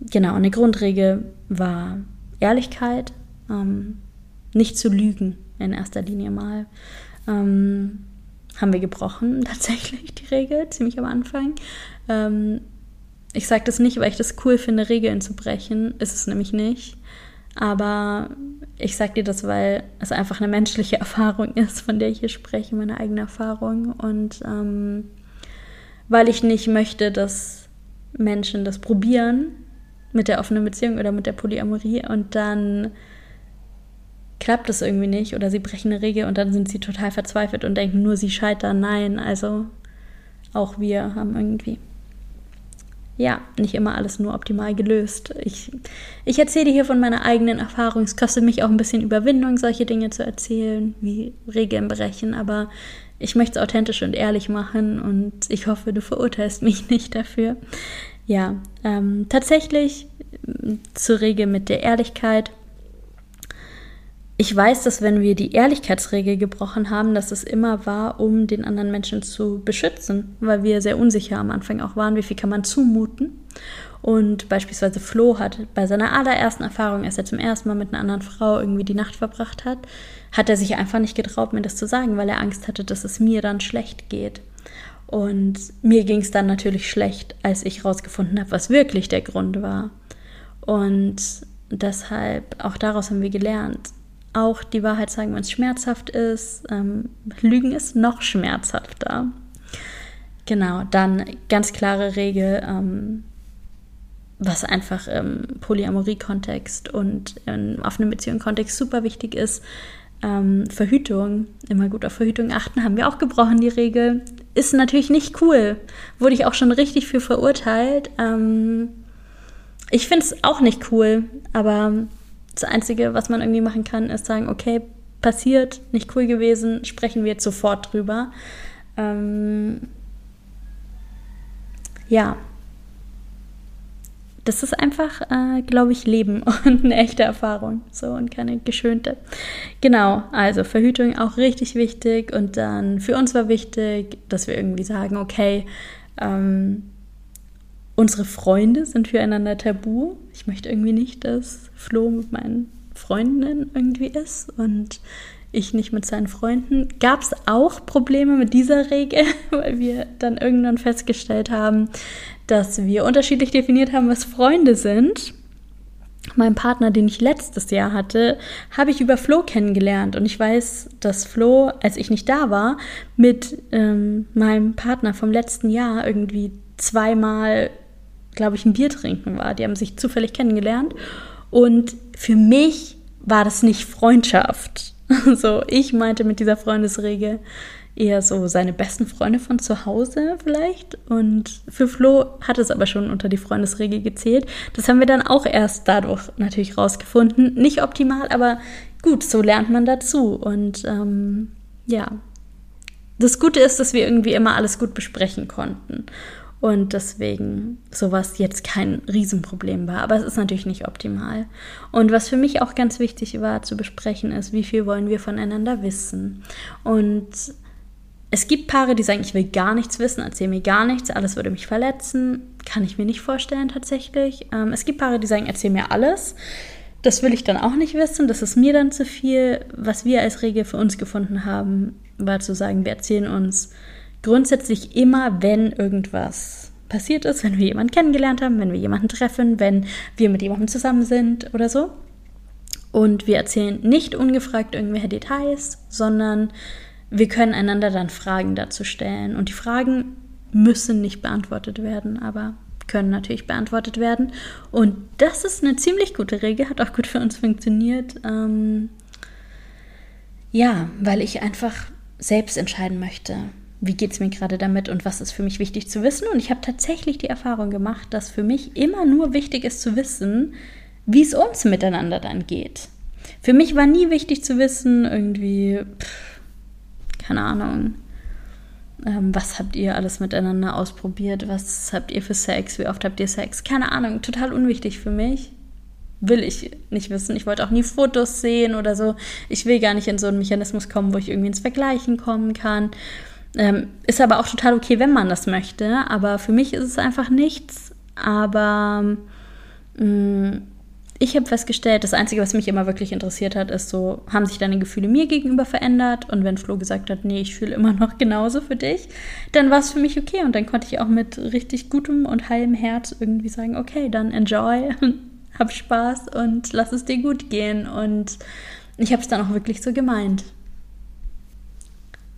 genau, eine Grundregel war Ehrlichkeit, ähm, nicht zu lügen in erster Linie mal. Ähm, haben wir gebrochen, [LAUGHS] tatsächlich, die Regel, ziemlich am Anfang. Ähm, ich sage das nicht, weil ich das cool finde, Regeln zu brechen. Ist es nämlich nicht. Aber ich sage dir das, weil es einfach eine menschliche [LAUGHS] Erfahrung ist, von der ich hier spreche, meine eigene Erfahrung. Und ähm, weil ich nicht möchte, dass Menschen das probieren mit der offenen Beziehung oder mit der Polyamorie und dann klappt es irgendwie nicht oder sie brechen eine Regel und dann sind sie total verzweifelt und denken nur, sie scheitern. Nein, also auch wir haben irgendwie ja, nicht immer alles nur optimal gelöst. Ich, ich erzähle hier von meiner eigenen Erfahrung. Es kostet mich auch ein bisschen Überwindung, solche Dinge zu erzählen, wie Regeln brechen, aber ich möchte es authentisch und ehrlich machen und ich hoffe, du verurteilst mich [LAUGHS] nicht dafür. Ja, ähm, tatsächlich zur Regel mit der Ehrlichkeit ich weiß, dass wenn wir die Ehrlichkeitsregel gebrochen haben, dass es immer war, um den anderen Menschen zu beschützen, weil wir sehr unsicher am Anfang auch waren, wie viel kann man zumuten. Und beispielsweise Flo hat bei seiner allerersten Erfahrung, als er zum ersten Mal mit einer anderen Frau irgendwie die Nacht verbracht hat, hat er sich einfach nicht getraut, mir das zu sagen, weil er Angst hatte, dass es mir dann schlecht geht. Und mir ging es dann natürlich schlecht, als ich rausgefunden habe, was wirklich der Grund war. Und deshalb, auch daraus haben wir gelernt, auch die Wahrheit sagen, wenn es schmerzhaft ist. Ähm, Lügen ist noch schmerzhafter. Genau, dann ganz klare Regel, ähm, was einfach im Polyamorie-Kontext und im offenen Beziehung-Kontext super wichtig ist. Ähm, Verhütung, immer gut auf Verhütung achten, haben wir auch gebrochen, die Regel. Ist natürlich nicht cool. Wurde ich auch schon richtig für verurteilt. Ähm, ich finde es auch nicht cool, aber das Einzige, was man irgendwie machen kann, ist sagen, okay, passiert, nicht cool gewesen, sprechen wir jetzt sofort drüber. Ähm, ja, das ist einfach, äh, glaube ich, Leben [LAUGHS] und eine echte Erfahrung. So und keine geschönte. Genau, also Verhütung auch richtig wichtig. Und dann für uns war wichtig, dass wir irgendwie sagen, okay, ähm, Unsere Freunde sind füreinander tabu. Ich möchte irgendwie nicht, dass Flo mit meinen Freundinnen irgendwie ist und ich nicht mit seinen Freunden. Gab es auch Probleme mit dieser Regel, [LAUGHS] weil wir dann irgendwann festgestellt haben, dass wir unterschiedlich definiert haben, was Freunde sind. Mein Partner, den ich letztes Jahr hatte, habe ich über Flo kennengelernt. Und ich weiß, dass Flo, als ich nicht da war, mit ähm, meinem Partner vom letzten Jahr irgendwie zweimal glaube ich, ein Bier trinken war. Die haben sich zufällig kennengelernt. Und für mich war das nicht Freundschaft. [LAUGHS] So, ich meinte mit dieser Freundesregel eher so seine besten Freunde von zu Hause vielleicht. Und für Flo hat es aber schon unter die Freundesregel gezählt. Das haben wir dann auch erst dadurch natürlich rausgefunden. Nicht optimal, aber gut, so lernt man dazu. Und ähm, ja, das Gute ist, dass wir irgendwie immer alles gut besprechen konnten und deswegen sowas jetzt kein Riesenproblem war. Aber es ist natürlich nicht optimal. Und was für mich auch ganz wichtig war zu besprechen, ist, wie viel wollen wir voneinander wissen. Und es gibt Paare, die sagen, ich will gar nichts wissen, erzähl mir gar nichts, alles würde mich verletzen. Kann ich mir nicht vorstellen tatsächlich. Ähm, es gibt Paare, die sagen, erzähl mir alles. Das will ich dann auch nicht wissen, das ist mir dann zu viel. Was wir als Regel für uns gefunden haben, war zu sagen, wir erzählen uns grundsätzlich immer, wenn irgendwas passiert ist, wenn wir jemanden kennengelernt haben, wenn wir jemanden treffen, wenn wir mit jemandem zusammen sind oder so. Und wir erzählen nicht ungefragt irgendwelche Details, sondern wir können einander dann Fragen dazu stellen. Und die Fragen müssen nicht beantwortet werden, aber können natürlich beantwortet werden. Und das ist eine ziemlich gute Regel, hat auch gut für uns funktioniert. Ähm ja, weil ich einfach selbst entscheiden möchte, wie geht es mir gerade damit und was ist für mich wichtig zu wissen. Und ich habe tatsächlich die Erfahrung gemacht, dass für mich immer nur wichtig ist zu wissen, wie es uns miteinander dann geht. Für mich war nie wichtig zu wissen, irgendwie, pff, keine Ahnung, ähm, was habt ihr alles miteinander ausprobiert, was habt ihr für Sex, wie oft habt ihr Sex, keine Ahnung, total unwichtig für mich. Will ich nicht wissen. Ich wollte auch nie Fotos sehen oder so. Ich will gar nicht in so einen Mechanismus kommen, wo ich irgendwie ins Vergleichen kommen kann. Ähm, ist aber auch total okay, wenn man das möchte. Aber für mich ist es einfach nichts. Aber mh, mm, ich habe festgestellt, das Einzige, was mich immer wirklich interessiert hat, ist so, haben sich deine Gefühle mir gegenüber verändert? Und wenn Flo gesagt hat, nee, ich fühle immer noch genauso für dich, dann war es für mich okay. Und dann konnte ich auch mit richtig gutem und heilem Herz irgendwie sagen, okay, dann enjoy, [LAUGHS] hab Spaß und lass es dir gut gehen. Und ich habe es dann auch wirklich so gemeint.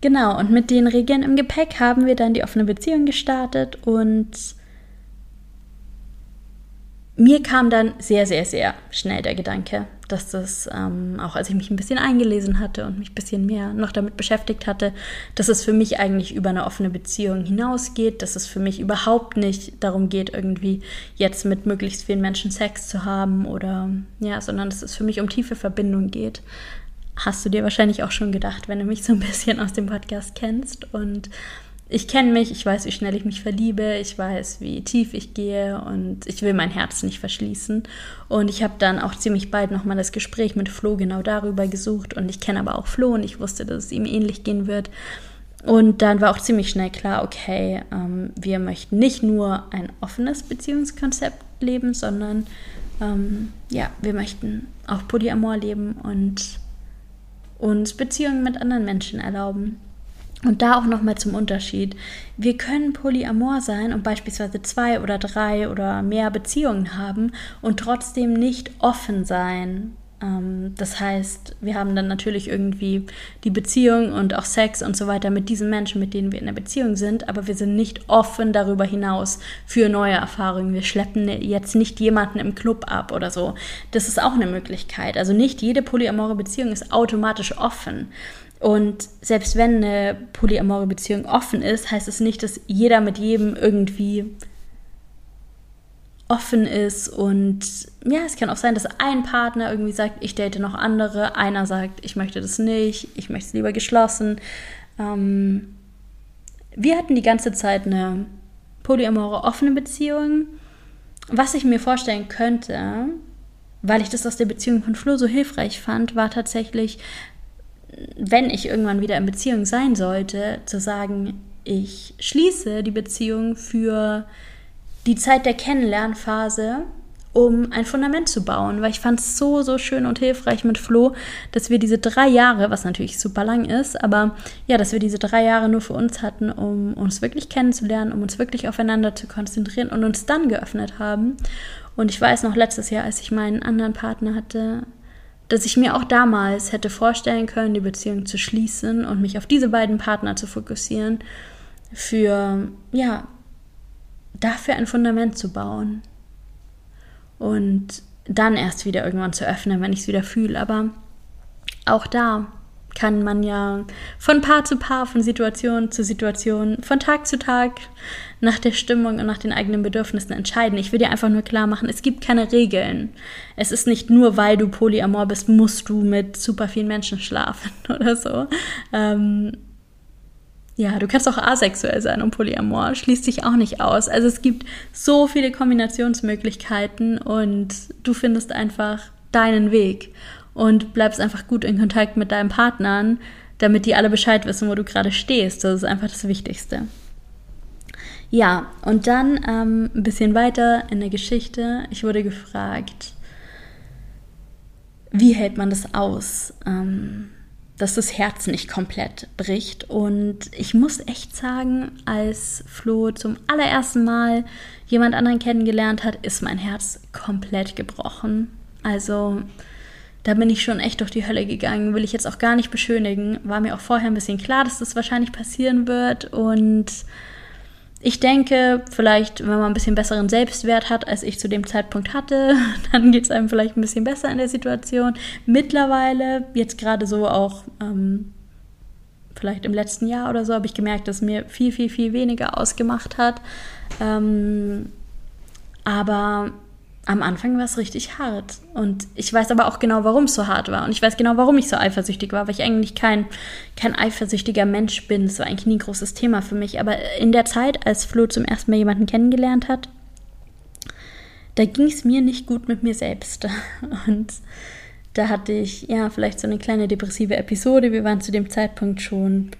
Genau, und mit den Regeln im Gepäck haben wir dann die offene Beziehung gestartet und mir kam dann sehr, sehr, sehr schnell der Gedanke, dass das, ähm, auch als ich mich ein bisschen eingelesen hatte und mich ein bisschen mehr noch damit beschäftigt hatte, dass es für mich eigentlich über eine offene Beziehung hinausgeht, dass es für mich überhaupt nicht darum geht, irgendwie jetzt mit möglichst vielen Menschen Sex zu haben oder ja, sondern dass es für mich um tiefe Verbindung geht hast du dir wahrscheinlich auch schon gedacht, wenn du mich so ein bisschen aus dem Podcast kennst. Und ich kenne mich, ich weiß, wie schnell ich mich verliebe, ich weiß, wie tief ich gehe und ich will mein Herz nicht verschließen. Und ich habe dann auch ziemlich bald nochmal das Gespräch mit Flo genau darüber gesucht. Und ich kenne aber auch Flo und ich wusste, dass es ihm ähnlich gehen wird. Und dann war auch ziemlich schnell klar, okay, ähm, wir möchten nicht nur ein offenes Beziehungskonzept leben, sondern ähm, ja, wir möchten auch Polyamor leben und uns Beziehungen mit anderen Menschen erlauben. Und da auch nochmal zum Unterschied. Wir können polyamor sein und beispielsweise zwei oder drei oder mehr Beziehungen haben und trotzdem nicht offen sein das heißt, wir haben dann natürlich irgendwie die Beziehung und auch Sex und so weiter mit diesen Menschen, mit denen wir in der Beziehung sind, aber wir sind nicht offen darüber hinaus für neue Erfahrungen. Wir schleppen jetzt nicht jemanden im Club ab oder so. Das ist auch eine Möglichkeit. Also nicht jede polyamore Beziehung ist automatisch offen. Und selbst wenn eine polyamore Beziehung offen ist, heißt es nicht, dass jeder mit jedem irgendwie offen ist und ja, es kann auch sein, dass ein Partner irgendwie sagt, ich date noch andere, einer sagt, ich möchte das nicht, ich möchte es lieber geschlossen. Ähm, wir hatten die ganze Zeit eine polyamore offene Beziehung. Was ich mir vorstellen könnte, weil ich das aus der Beziehung von Flo so hilfreich fand, war tatsächlich, wenn ich irgendwann wieder in Beziehung sein sollte, zu sagen, ich schließe die Beziehung für die Zeit der Kennenlernphase, um ein Fundament zu bauen, weil ich fand es so, so schön und hilfreich mit Flo, dass wir diese drei Jahre, was natürlich super lang ist, aber ja, dass wir diese drei Jahre nur für uns hatten, um uns wirklich kennenzulernen, um uns wirklich aufeinander zu konzentrieren und uns dann geöffnet haben. Und ich weiß noch letztes Jahr, als ich meinen anderen Partner hatte, dass ich mir auch damals hätte vorstellen können, die Beziehung zu schließen und mich auf diese beiden Partner zu fokussieren für ja dafür ein Fundament zu bauen und dann erst wieder irgendwann zu öffnen, wenn ich es wieder fühle. Aber auch da kann man ja von Paar zu Paar, von Situation zu Situation, von Tag zu Tag nach der Stimmung und nach den eigenen Bedürfnissen entscheiden. Ich will dir einfach nur klar machen, es gibt keine Regeln. Es ist nicht nur, weil du polyamor bist, musst du mit super vielen Menschen schlafen [LAUGHS] oder so. Ähm, ja, du kannst auch asexuell sein und Polyamor schließt sich auch nicht aus. Also es gibt so viele Kombinationsmöglichkeiten und du findest einfach deinen Weg und bleibst einfach gut in Kontakt mit deinen Partnern, damit die alle Bescheid wissen, wo du gerade stehst. Das ist einfach das Wichtigste. Ja, und dann ähm, ein bisschen weiter in der Geschichte. Ich wurde gefragt, wie hält man das aus? Ähm, dass das Herz nicht komplett bricht. Und ich muss echt sagen, als Flo zum allerersten Mal jemand anderen kennengelernt hat, ist mein Herz komplett gebrochen. Also da bin ich schon echt durch die Hölle gegangen, will ich jetzt auch gar nicht beschönigen. War mir auch vorher ein bisschen klar, dass das wahrscheinlich passieren wird. Und ich denke, vielleicht, wenn man ein bisschen besseren Selbstwert hat, als ich zu dem Zeitpunkt hatte, [LAUGHS] dann geht es einem vielleicht ein bisschen besser in der Situation. Mittlerweile, jetzt gerade so auch ähm, vielleicht im letzten Jahr oder so, habe ich gemerkt, dass mir viel, viel, viel weniger ausgemacht hat. Ähm, aber am Anfang war es richtig hart. Und ich weiß aber auch genau, warum es so hart war. Und ich weiß genau, warum ich so eifersüchtig war, weil ich eigentlich kein, kein eifersüchtiger Mensch bin. Das war eigentlich nie ein großes Thema für mich. Aber in der Zeit, als Flo zum ersten Mal jemanden kennengelernt hat, da ging es mir nicht gut mit mir selbst. [LAUGHS] Und da hatte ich ja vielleicht so eine kleine depressive Episode. Wir waren zu dem Zeitpunkt schon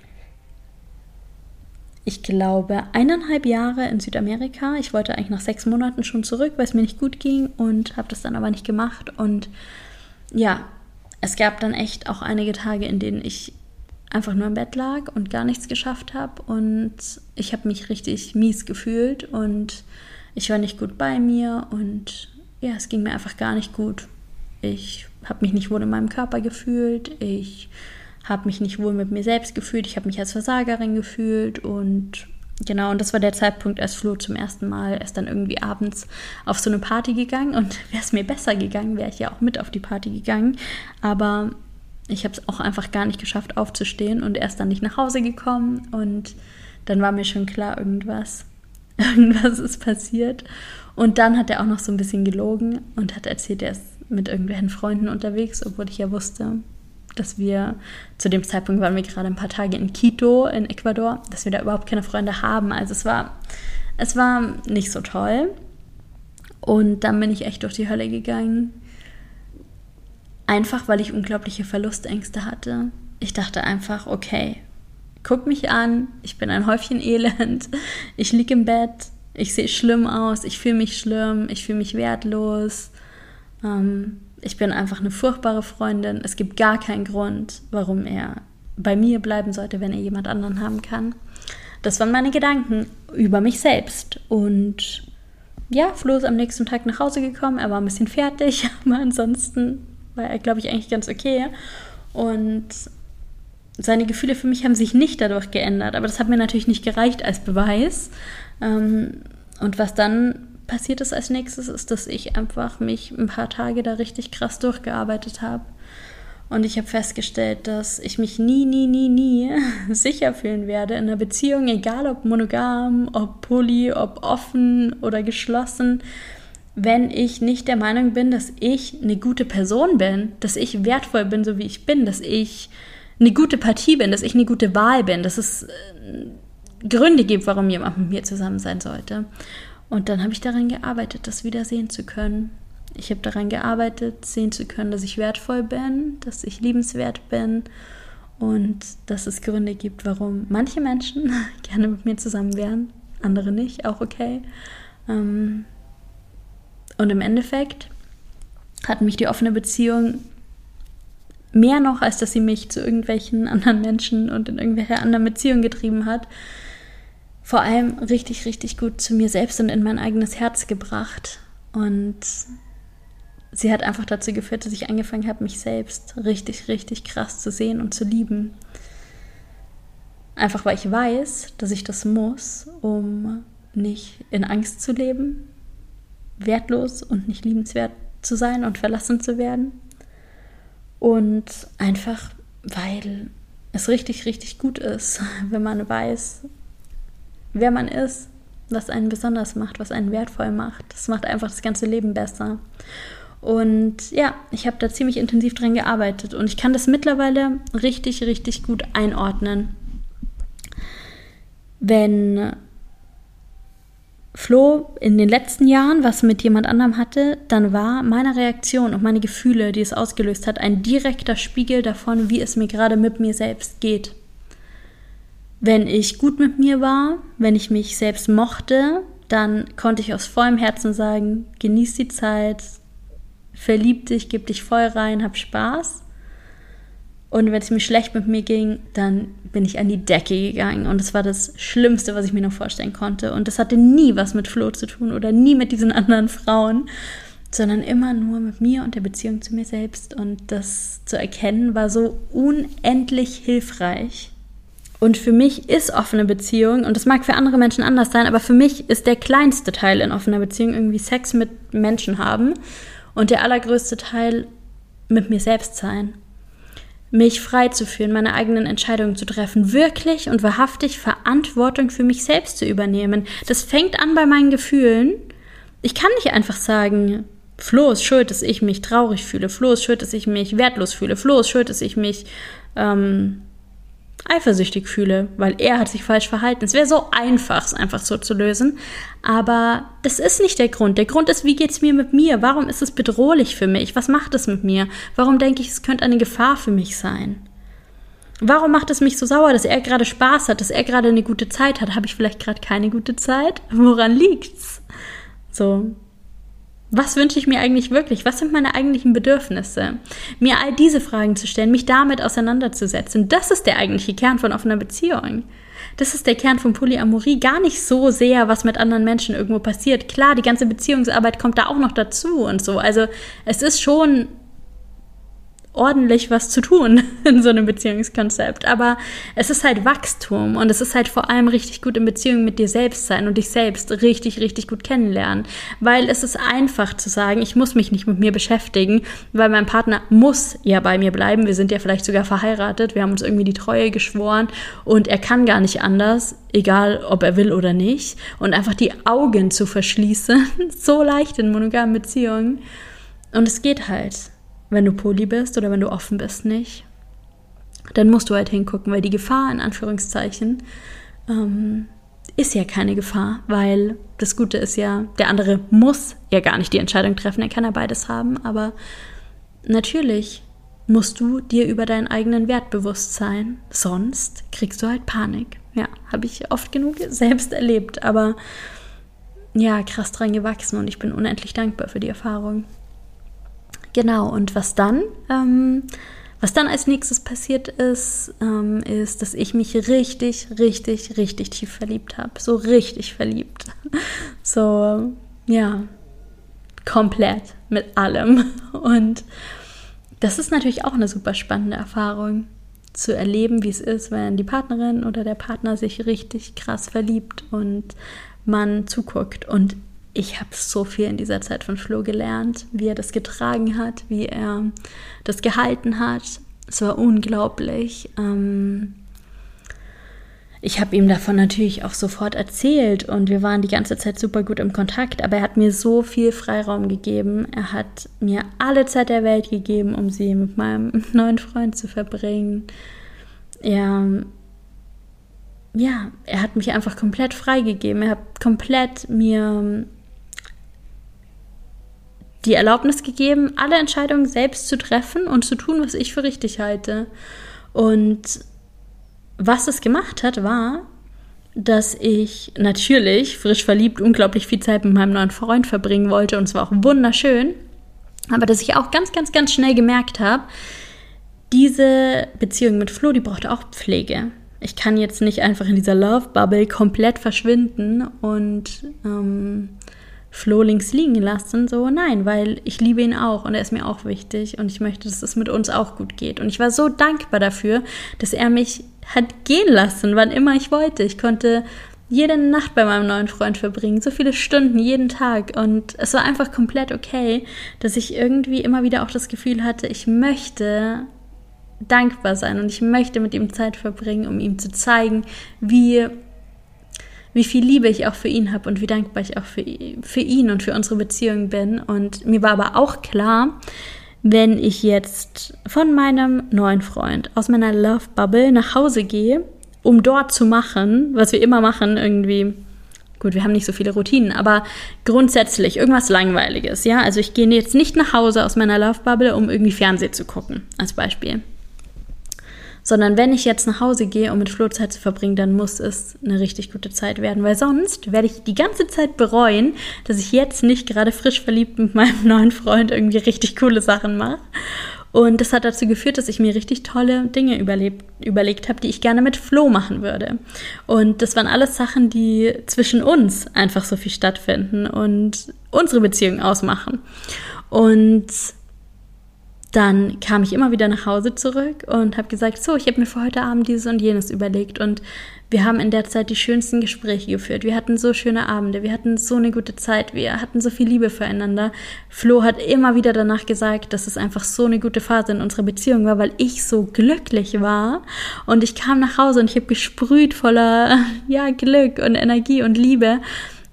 ich glaube, eineinhalb Jahre in Südamerika. Ich wollte eigentlich nach sechs Monaten schon zurück, weil es mir nicht gut ging und habe das dann aber nicht gemacht. Und ja, es gab dann echt auch einige Tage, in denen ich einfach nur im Bett lag und gar nichts geschafft habe. Und ich habe mich richtig mies gefühlt und ich war nicht gut bei mir und ja, es ging mir einfach gar nicht gut. Ich habe mich nicht wohl in meinem Körper gefühlt. Ich habe mich nicht wohl mit mir selbst gefühlt, ich habe mich als Versagerin gefühlt und genau, und das war der Zeitpunkt, als Flo zum ersten Mal erst dann irgendwie abends auf so eine Party gegangen und [LAUGHS] wäre es mir besser gegangen, wäre ich ja auch mit auf die Party gegangen, aber ich habe es auch einfach gar nicht geschafft aufzustehen und erst dann nicht nach Hause gekommen und dann war mir schon klar, irgendwas, [LAUGHS] irgendwas ist passiert. Und dann hat er auch noch so ein bisschen gelogen und hat erzählt, er ist mit irgendwelchen Freunden unterwegs, obwohl ich ja wusste, dass wir zu dem Zeitpunkt waren wir gerade ein paar Tage in Quito in Ecuador, dass wir da überhaupt keine Freunde haben. Also es war, es war nicht so toll. Und dann bin ich echt durch die Hölle gegangen. Einfach weil ich unglaubliche Verlustängste hatte. Ich dachte einfach, okay, guck mich an, ich bin ein Häufchen Elend, [LAUGHS] ich liege im Bett, ich sehe schlimm aus, ich fühle mich schlimm, ich fühle mich wertlos. Ähm, ich bin einfach eine furchtbare Freundin. Es gibt gar keinen Grund, warum er bei mir bleiben sollte, wenn er jemand anderen haben kann. Das waren meine Gedanken über mich selbst. Und ja, Flo ist am nächsten Tag nach Hause gekommen. Er war ein bisschen fertig, [LAUGHS] aber ansonsten war er, glaube ich, eigentlich ganz okay. Und seine Gefühle für mich haben sich nicht dadurch geändert. Aber das hat mir natürlich nicht gereicht als Beweis. Ähm, und was dann passiert ist als nächstes, ist, dass ich einfach mich ein paar Tage da richtig krass durchgearbeitet habe. Und ich habe festgestellt, dass ich mich nie, nie, nie, nie [LAUGHS] sicher fühlen werde in einer Beziehung, egal ob monogam, ob poly, ob offen oder geschlossen, wenn ich nicht der Meinung bin, dass ich eine gute Person bin, dass ich wertvoll bin, so wie ich bin, dass ich eine gute Partie bin, dass ich eine gute Wahl bin, dass es äh, Gründe gibt, warum jemand mit mir zusammen sein sollte. Und dann habe ich daran gearbeitet, das wieder sehen zu können. Ich habe daran gearbeitet, sehen zu können, dass ich wertvoll bin, dass ich liebenswert bin und dass es Gründe gibt, warum manche Menschen [LAUGHS] gerne mit mir zusammen wären, andere nicht, auch okay. Ähm, und im Endeffekt hat mich die offene Beziehung mehr noch, als dass sie mich zu irgendwelchen [LAUGHS] anderen Menschen und in irgendwelche anderen Beziehungen getrieben hat, vor allem richtig, richtig gut zu mir selbst und in mein eigenes Herz gebracht. Und sie hat einfach dazu geführt, dass ich angefangen habe, mich selbst richtig, richtig krass zu sehen und zu lieben. Einfach weil ich weiß, dass ich das muss, um nicht in Angst zu leben, wertlos und nicht liebenswert zu sein und verlassen zu werden. Und einfach, weil es richtig, richtig gut ist, [LAUGHS] wenn man weiß, wer man ist, was einen besonders macht, was einen wertvoll macht. Das macht einfach das ganze Leben besser. Und ja, ich habe da ziemlich intensiv dran gearbeitet und ich kann das mittlerweile richtig, richtig gut einordnen. Wenn Flo in den letzten Jahren was mit jemand anderem hatte, dann war meine Reaktion und meine Gefühle, die es ausgelöst hat, ein direkter Spiegel davon, wie es mir gerade mit mir selbst geht wenn ich gut mit mir war, wenn ich mich selbst mochte, dann konnte ich aus vollem Herzen sagen, genieß die Zeit, verlieb dich, gib dich voll rein, hab Spaß. Und wenn es mir schlecht mit mir ging, dann bin ich an die Decke gegangen. Und das war das Schlimmste, was ich mir noch vorstellen konnte. Und das hatte nie was mit Flo zu tun oder nie mit diesen [LAUGHS] anderen Frauen, sondern immer nur mit mir und der Beziehung zu mir selbst. Und das zu erkennen war so unendlich hilfreich. Und für mich ist offene Beziehung, und das mag für andere Menschen anders sein, aber für mich ist der kleinste Teil in offener Beziehung irgendwie Sex mit Menschen haben und der allergrößte Teil mit mir selbst sein. Mich frei zu fühlen, meine eigenen Entscheidungen zu treffen, wirklich und wahrhaftig Verantwortung für mich selbst zu übernehmen. Das fängt an bei meinen Gefühlen, ich kann nicht einfach sagen, Flo ist schuld, dass ich mich traurig fühle. Flo ist schuld, dass ich mich wertlos fühle. Flo ist schuld, dass ich mich ähm, eifersüchtig fühle, weil er hat sich falsch verhalten. Es wäre so einfach, es einfach so zu lösen. Aber das ist nicht der Grund. Der Grund ist, wie geht es mir mit mir? Warum ist es bedrohlich für mich? Was macht es mit mir? Warum denke ich, es könnte eine Gefahr für mich sein? Warum macht es mich so sauer, dass er gerade Spaß hat, dass er gerade eine gute Zeit hat? Habe ich vielleicht gerade keine gute Zeit? Woran liegt's? So, was wünsche ich mir eigentlich wirklich? Was sind meine eigentlichen Bedürfnisse? Mir all diese Fragen zu stellen, mich damit auseinanderzusetzen. Das ist der eigentliche Kern von offener Beziehung. Das ist der Kern von Polyamorie. Gar nicht so sehr, was mit anderen Menschen irgendwo passiert. Klar, die ganze Beziehungsarbeit kommt da auch noch dazu und so. Also es ist schon ordentlich was zu tun [LAUGHS] in so einem Beziehungskonzept. Aber es ist halt Wachstum und es ist halt vor allem richtig gut in Beziehung mit dir selbst sein und dich selbst richtig, richtig gut kennenlernen. Weil es ist einfach zu sagen, ich muss mich nicht mit mir beschäftigen, weil mein Partner muss ja bei mir bleiben. Wir sind ja vielleicht sogar verheiratet. Wir haben uns irgendwie die Treue geschworen und er kann gar nicht anders, egal ob er will oder nicht. Und einfach die Augen zu verschließen, [LAUGHS] so leicht in monogamen Beziehungen. Und es geht halt wenn du poly bist oder wenn du offen bist, nicht, dann musst du halt hingucken, weil die Gefahr, in Anführungszeichen, ähm, ist ja keine Gefahr, weil das Gute ist ja, der andere muss ja gar nicht die Entscheidung treffen, er kann ja beides haben, aber natürlich musst du dir über deinen eigenen Wert bewusst sein, sonst kriegst du halt Panik. Ja, habe ich oft genug selbst erlebt, aber ja, krass dran gewachsen und ich bin unendlich dankbar für die Erfahrung. Genau, und was dann? Ähm, was dann als nächstes passiert ist, ähm, ist, dass ich mich richtig, richtig, richtig tief verliebt habe. So richtig verliebt. [LAUGHS] So, ja, komplett mit allem. [LAUGHS] Und das ist natürlich auch eine super spannende Erfahrung, zu erleben, wie es ist, wenn die Partnerin oder der Partner sich richtig krass verliebt und man zuguckt. Und ich habe so viel in dieser Zeit von Flo gelernt, wie er das getragen hat, wie er das gehalten hat. Es war unglaublich. Ähm ich habe ihm davon natürlich auch sofort erzählt und wir waren die ganze Zeit super gut im Kontakt, aber er hat mir so viel Freiraum gegeben. Er hat mir alle Zeit der Welt gegeben, um sie mit meinem [LAUGHS] neuen Freund zu verbringen. Er ja, er hat mich einfach komplett freigegeben. Er hat komplett mir die Erlaubnis gegeben, alle Entscheidungen selbst zu treffen und zu tun, was ich für richtig halte. Und was es gemacht hat, war, dass ich natürlich frisch verliebt unglaublich viel Zeit mit meinem neuen Freund verbringen wollte und es war auch wunderschön, aber dass ich auch ganz, ganz, ganz schnell gemerkt habe, diese Beziehung mit Flo, die brauchte auch Pflege. Ich kann jetzt nicht einfach in dieser Love Bubble komplett verschwinden und ähm, Flo links liegen lassen. So, nein, weil ich liebe ihn auch und er ist mir auch wichtig und ich möchte, dass es mit uns auch gut geht. Und ich war so dankbar dafür, dass er mich hat gehen lassen, wann immer ich wollte. Ich konnte jede Nacht bei meinem neuen Freund verbringen, so viele Stunden jeden Tag und es war einfach komplett okay, dass ich irgendwie immer wieder auch das Gefühl hatte, ich möchte dankbar sein und ich möchte mit ihm Zeit verbringen, um ihm zu zeigen, wie wie viel Liebe ich auch für ihn habe und wie dankbar ich auch für, für ihn und für unsere Beziehung bin. Und mir war aber auch klar, wenn ich jetzt von meinem neuen Freund aus meiner Love Bubble nach Hause gehe, um dort zu machen, was wir immer machen, irgendwie. Gut, wir haben nicht so viele Routinen, aber grundsätzlich irgendwas Langweiliges, ja. Also ich gehe jetzt nicht nach Hause aus meiner Love Bubble, um irgendwie Fernsehen zu gucken, als Beispiel sondern wenn ich jetzt nach Hause gehe, um mit Flo Zeit zu verbringen, dann muss es eine richtig gute Zeit werden, weil sonst werde ich die ganze Zeit bereuen, dass ich jetzt nicht gerade frisch verliebt mit meinem [LAUGHS] neuen Freund irgendwie richtig coole Sachen mache. Und das hat dazu geführt, dass ich mir richtig tolle Dinge überlebt, überlegt habe, die ich gerne mit Flo machen würde. Und das waren alles Sachen, die zwischen uns einfach so viel stattfinden und unsere Beziehung ausmachen. Und dann kam ich immer wieder nach Hause zurück und habe gesagt, so, ich habe mir für heute Abend dieses und jenes überlegt. Und wir haben in der Zeit die schönsten Gespräche geführt. Wir hatten so schöne Abende, wir hatten so eine gute Zeit, wir hatten so viel Liebe füreinander. Flo hat immer wieder danach gesagt, dass es einfach so eine gute Phase in unserer Beziehung war, weil ich so glücklich war. Und ich kam nach Hause und ich habe gesprüht voller [LAUGHS] ja Glück und Energie und Liebe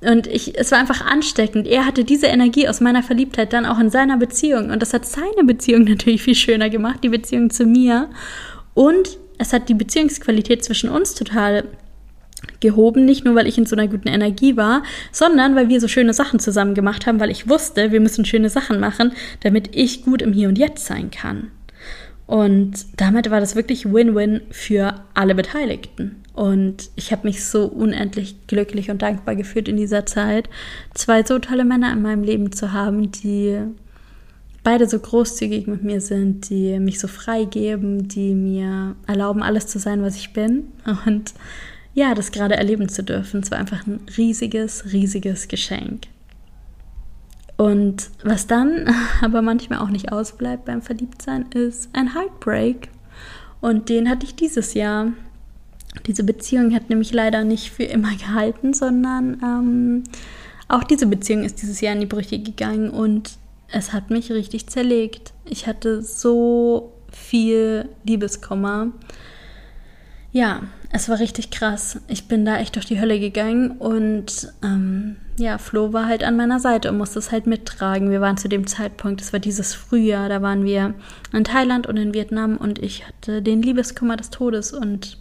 Und ich, es war einfach ansteckend. Er hatte diese Energie aus meiner Verliebtheit dann auch in seiner Beziehung. Und das hat seine Beziehung [LAUGHS] natürlich viel schöner gemacht, die Beziehung zu mir. Und es hat die Beziehungsqualität zwischen uns total gehoben, nicht nur weil ich in so einer guten Energie war, sondern weil wir so schöne Sachen zusammen gemacht haben, weil ich wusste, wir müssen schöne Sachen machen, damit ich gut im Hier und Jetzt sein kann. Und damit war das wirklich Win-Win für alle Beteiligten. Und ich habe mich so unendlich glücklich und dankbar gefühlt in dieser Zeit, zwei so tolle Männer in meinem Leben zu haben, die beide so großzügig mit mir sind, die mich so freigeben, die mir erlauben, alles zu sein, was ich bin. Und ja, das gerade erleben zu dürfen. Es war einfach ein riesiges, riesiges Geschenk. Und was dann [LAUGHS] aber manchmal auch nicht ausbleibt beim Verliebtsein, ist ein Heartbreak. Und den hatte ich dieses Jahr. Diese Beziehung hat nämlich leider nicht für immer gehalten, sondern ähm, auch diese Beziehung ist dieses Jahr in die Brüche gegangen und es hat mich richtig zerlegt. Ich hatte so viel Liebeskummer. Ja, es war richtig krass. Ich bin da echt durch die Hölle gegangen und ähm, ja, Flo war halt an meiner Seite und musste es halt mittragen. Wir waren zu dem Zeitpunkt, es war dieses Frühjahr, da waren wir in Thailand und in Vietnam und ich hatte den Liebeskummer des Todes und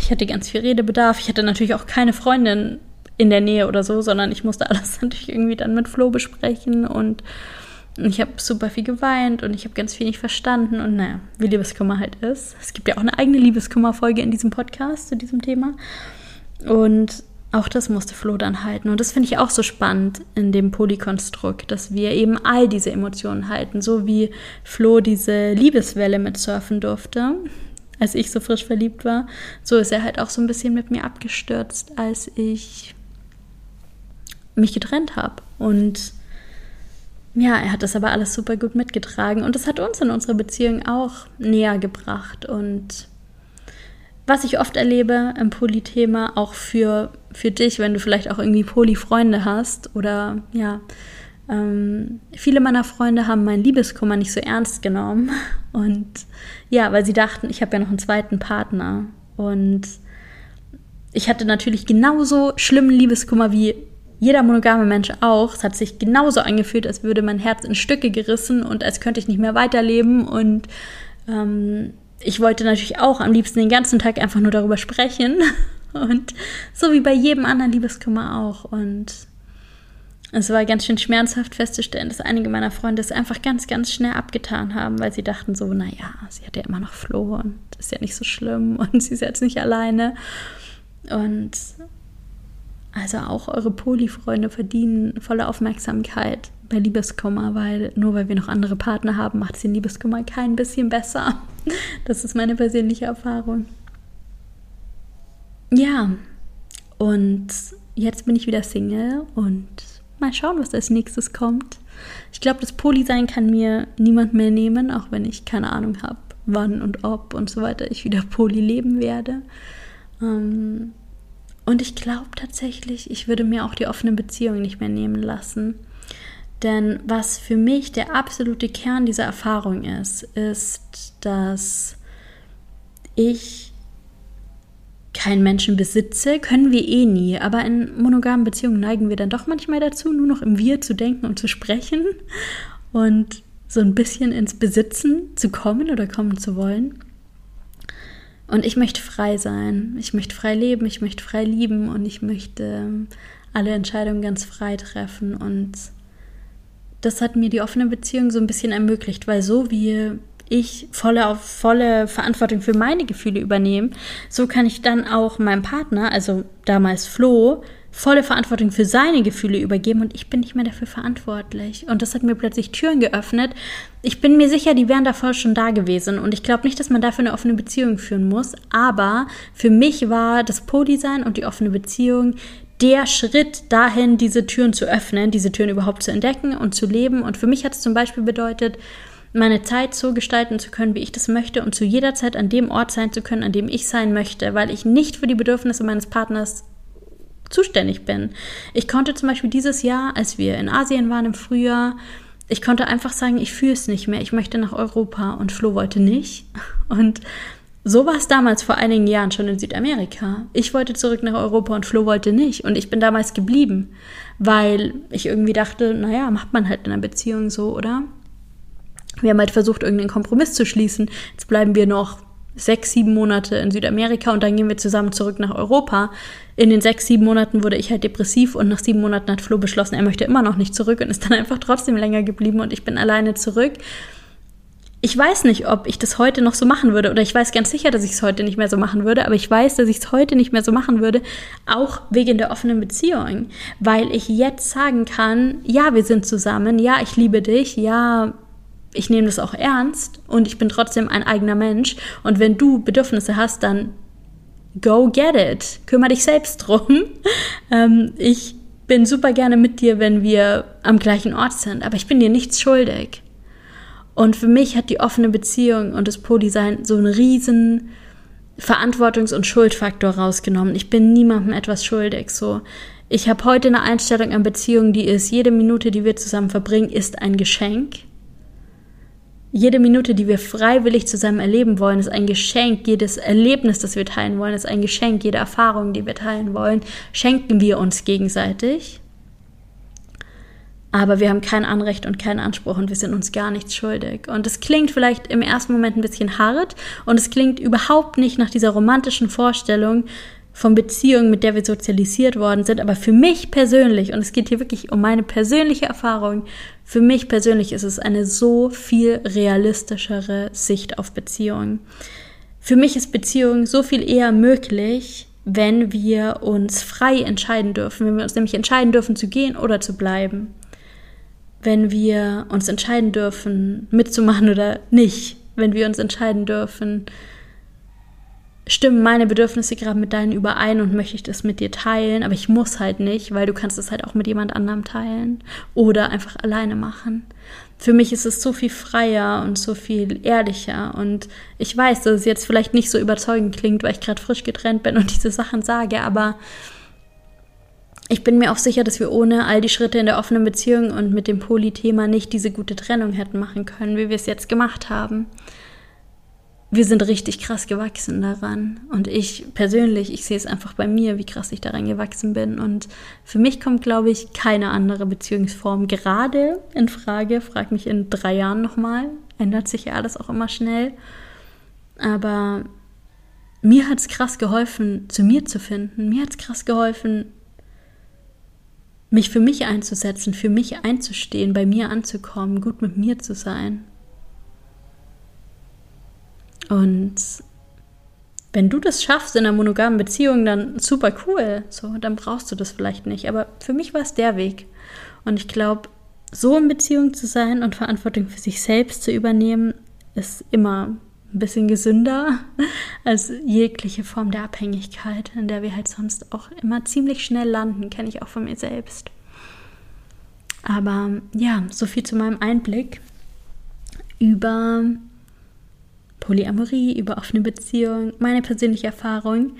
ich hatte ganz viel Redebedarf. Ich hatte natürlich auch keine Freundin in der Nähe oder so, sondern ich musste [LAUGHS] alles natürlich irgendwie dann mit Flo besprechen und ich habe super viel geweint und ich habe ganz viel nicht verstanden und naja, wie Liebeskummer halt ist. Es gibt ja auch eine eigene Liebeskummer-Folge in diesem Podcast zu diesem Thema. Und auch das musste Flo dann halten. Und das finde ich auch so spannend in dem Polykonstrukt, dass wir eben all diese Emotionen halten. So wie Flo diese Liebeswelle mit surfen durfte, als ich so frisch verliebt war. So ist er halt auch so ein bisschen mit mir abgestürzt, als ich mich getrennt habe. Und ja, er hat das aber alles super gut mitgetragen und das hat uns in unserer Beziehung auch näher gebracht. Und was ich oft erlebe im Polythema, auch für, für dich, wenn du vielleicht auch irgendwie Poly-Freunde hast oder ja, ähm, viele meiner Freunde haben meinen Liebeskummer nicht so ernst genommen. Und ja, weil sie dachten, ich habe ja noch einen zweiten Partner. Und ich hatte natürlich genauso schlimmen Liebeskummer wie jeder monogame Mensch auch. Es hat sich genauso angefühlt, als würde mein Herz in Stücke gerissen und als könnte ich nicht mehr weiterleben. Und ähm, ich wollte natürlich auch am liebsten den ganzen Tag einfach nur darüber sprechen. [LAUGHS] Und so wie bei jedem anderen Liebeskummer auch. Und es war ganz schön schmerzhaft festzustellen, dass einige meiner Freunde es einfach ganz, ganz schnell abgetan haben, weil sie dachten so, naja, sie hat ja immer noch Flo und ist ja nicht so schlimm [LAUGHS] und sie ist jetzt nicht alleine. Und also auch eure Poly-Freunde verdienen volle Aufmerksamkeit bei Liebeskummer, weil nur weil wir noch andere Partner haben, macht es den Liebeskummer kein bisschen besser. [LAUGHS] Das ist meine persönliche Erfahrung. Ja, und jetzt bin ich wieder Single und mal schauen, was als nächstes kommt. Ich glaube, das Poly-Sein kann mir niemand mehr nehmen, auch wenn ich keine Ahnung habe, wann und ob und so weiter ich wieder Poly leben werde. Ähm, und ich glaube tatsächlich, ich würde mir auch die offene Beziehung nicht mehr nehmen lassen. Denn was für mich der absolute Kern dieser Erfahrung ist, ist, dass ich keinen Menschen besitze, können wir eh nie. Aber in monogamen Beziehungen neigen wir dann doch manchmal dazu, nur noch im Wir zu denken und zu sprechen und so ein bisschen ins Besitzen zu kommen oder kommen zu wollen. Und ich möchte frei sein. Ich möchte frei leben, ich möchte frei lieben und ich möchte ähm, alle Entscheidungen ganz frei treffen. Und das hat mir die offene Beziehung so ein bisschen ermöglicht, weil so wie ich volle, volle Verantwortung für meine Gefühle übernehme, so kann ich dann auch meinem Partner, also damals Flo, volle Verantwortung für seine Gefühle übergeben und ich bin nicht mehr dafür verantwortlich. Und das hat mir plötzlich Türen geöffnet. Ich bin mir sicher, die wären davor schon da gewesen und ich glaube nicht, dass man dafür eine offene Beziehung führen muss, aber für mich war das Po-Design und die offene Beziehung der Schritt dahin, diese Türen zu öffnen, diese Türen überhaupt zu entdecken und zu leben. Und für mich hat es zum Beispiel bedeutet, meine Zeit so gestalten zu können, wie ich das möchte und zu jeder Zeit an dem Ort sein zu können, an dem ich sein möchte, weil ich nicht für die Bedürfnisse meines Partners zuständig bin. Ich konnte zum Beispiel dieses Jahr, als wir in Asien waren im Frühjahr, ich konnte einfach sagen, ich fühle es nicht mehr, ich möchte nach Europa und Flo wollte nicht. [LAUGHS] Und So war es damals vor einigen Jahren schon in Südamerika. Ich wollte zurück nach Europa und Flo wollte nicht. Und ich bin damals geblieben, weil ich irgendwie dachte, naja, macht man halt in einer Beziehung so, oder? Wir haben halt versucht, irgendeinen Kompromiss zu schließen. Jetzt bleiben wir noch sechs, sieben Monate in Südamerika und dann gehen wir zusammen zurück nach Europa. In den sechs, sieben Monaten wurde ich halt depressiv und nach sieben Monaten hat Flo beschlossen, er möchte immer noch nicht zurück und ist dann einfach trotzdem länger geblieben und ich bin alleine zurück ich weiß nicht, ob ich das heute noch so machen würde oder ich weiß ganz sicher, dass ich es heute nicht mehr so machen würde, aber ich weiß, dass ich es heute nicht mehr so machen würde, auch wegen der offenen Beziehung, weil ich jetzt sagen kann, ja, wir sind zusammen, ja, ich liebe dich, ja, ich nehme das auch ernst und ich bin trotzdem ein eigener Mensch und wenn du Bedürfnisse hast, dann go get it, kümmere dich selbst drum. [LAUGHS] Ähm, ich bin super gerne mit dir, wenn wir am gleichen Ort sind, aber ich bin dir nichts schuldig. Und für mich hat die offene Beziehung und das Po-Design so einen riesen Verantwortungs- und Schuldfaktor rausgenommen. Ich bin niemandem etwas schuldig. So, ich habe heute eine Einstellung an Beziehungen, die ist, jede Minute, die wir zusammen verbringen, ist ein Geschenk. Jede Minute, die wir freiwillig zusammen erleben wollen, ist ein Geschenk. Jedes Erlebnis, das wir teilen wollen, ist ein Geschenk. Jede Erfahrung, die wir teilen wollen, schenken wir uns gegenseitig. Aber wir haben kein Anrecht und keinen Anspruch und wir sind uns gar nichts schuldig. Und es klingt vielleicht im ersten Moment ein bisschen hart und es klingt überhaupt nicht nach dieser romantischen Vorstellung von Beziehungen, mit der wir sozialisiert worden sind. Aber für mich persönlich, und es geht hier wirklich um meine persönliche Erfahrung, für mich persönlich ist es eine so viel realistischere Sicht auf Beziehungen. Für mich ist Beziehung so viel eher möglich, wenn wir uns frei entscheiden dürfen, wenn wir uns nämlich entscheiden dürfen zu gehen oder zu bleiben wenn wir uns entscheiden dürfen, mitzumachen oder nicht, wenn wir uns entscheiden dürfen, stimmen meine Bedürfnisse gerade mit deinen überein und möchte ich das mit dir teilen, aber ich muss halt nicht, weil du kannst es halt auch mit jemand anderem teilen oder einfach alleine machen. Für mich ist es so viel freier und so viel ehrlicher und ich weiß, dass es jetzt vielleicht nicht so überzeugend klingt, weil ich gerade frisch getrennt bin und diese Sachen sage, aber ich bin mir auch sicher, dass wir ohne all die Schritte in der offenen Beziehung und mit dem Poly-Thema nicht diese gute Trennung hätten machen können, wie wir es jetzt gemacht haben. Wir sind richtig krass gewachsen daran. Und ich persönlich, ich sehe es einfach bei mir, wie krass ich daran gewachsen bin. Und für mich kommt, glaube ich, keine andere Beziehungsform gerade in Frage. Frag mich in drei Jahren nochmal. Ändert sich ja alles auch immer schnell. Aber mir hat es krass geholfen, zu mir zu finden. Mir hat es krass geholfen, mich für mich einzusetzen, für mich einzustehen, bei mir anzukommen, gut mit mir zu sein. Und wenn du das schaffst in einer monogamen Beziehung, dann super cool. So, dann brauchst du das vielleicht nicht. Aber für mich war es der Weg. Und ich glaube, so in Beziehung zu sein und Verantwortung für sich selbst zu übernehmen, ist immer ein bisschen gesünder [LAUGHS] als jegliche Form der Abhängigkeit, in der wir halt sonst auch immer ziemlich schnell landen, kenne ich auch von mir selbst. Aber ja, so viel zu meinem Einblick über Polyamorie, über offene Beziehung, meine persönliche Erfahrung.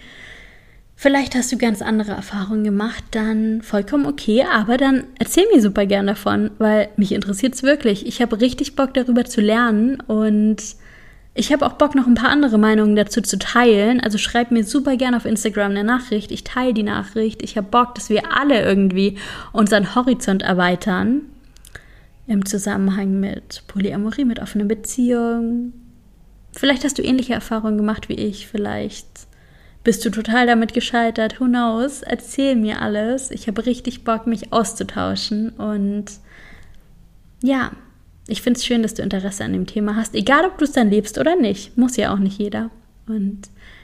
Vielleicht hast du ganz andere Erfahrungen gemacht, dann vollkommen okay, aber dann erzähl mir super gern davon, weil mich interessiert es wirklich. Ich habe richtig Bock darüber zu lernen und ich habe auch Bock, noch ein paar andere Meinungen dazu zu teilen. Also schreib mir super gerne auf Instagram eine Nachricht. Ich teile die Nachricht. Ich habe Bock, dass wir alle irgendwie unseren Horizont erweitern. Im Zusammenhang mit Polyamorie, mit offenen Beziehungen. Vielleicht hast du ähnliche Erfahrungen gemacht wie ich. Vielleicht bist du total damit gescheitert. Who knows? Erzähl mir alles. Ich habe richtig Bock, mich auszutauschen. Und ja, ich finde es schön, dass du Interesse an dem Thema hast, egal ob du es dann lebst oder nicht. Muss ja auch nicht jeder. Und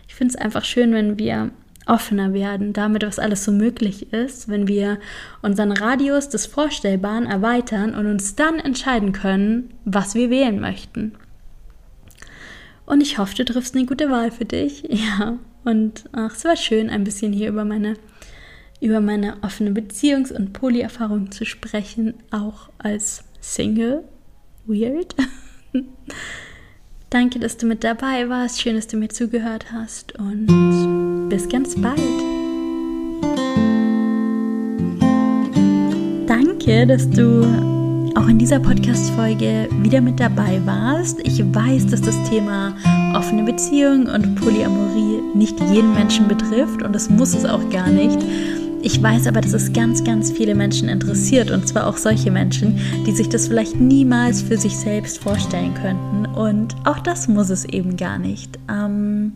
ich finde es einfach schön, wenn wir offener werden, damit was alles so möglich ist, wenn wir unseren Radius des Vorstellbaren erweitern und uns dann entscheiden können, was wir wählen möchten. Und ich hoffe, du triffst eine gute Wahl für dich. [LAUGHS] Ja, und ach, es war schön, ein bisschen hier über meine, über meine offene Beziehungs- und Poly-Erfahrung zu sprechen, auch als Single weird. [LAUGHS] Danke, dass du mit dabei warst. Schön, dass du mir zugehört hast und bis ganz bald. Danke, dass du auch in dieser Podcast-Folge wieder mit dabei warst. Ich weiß, dass das Thema offene Beziehung und Polyamorie nicht jeden Menschen betrifft und das muss es auch gar nicht. Ich weiß aber, dass es ganz, ganz viele Menschen interessiert und zwar auch solche Menschen, die sich das vielleicht niemals für sich selbst vorstellen könnten und auch das muss es eben gar nicht. Ähm,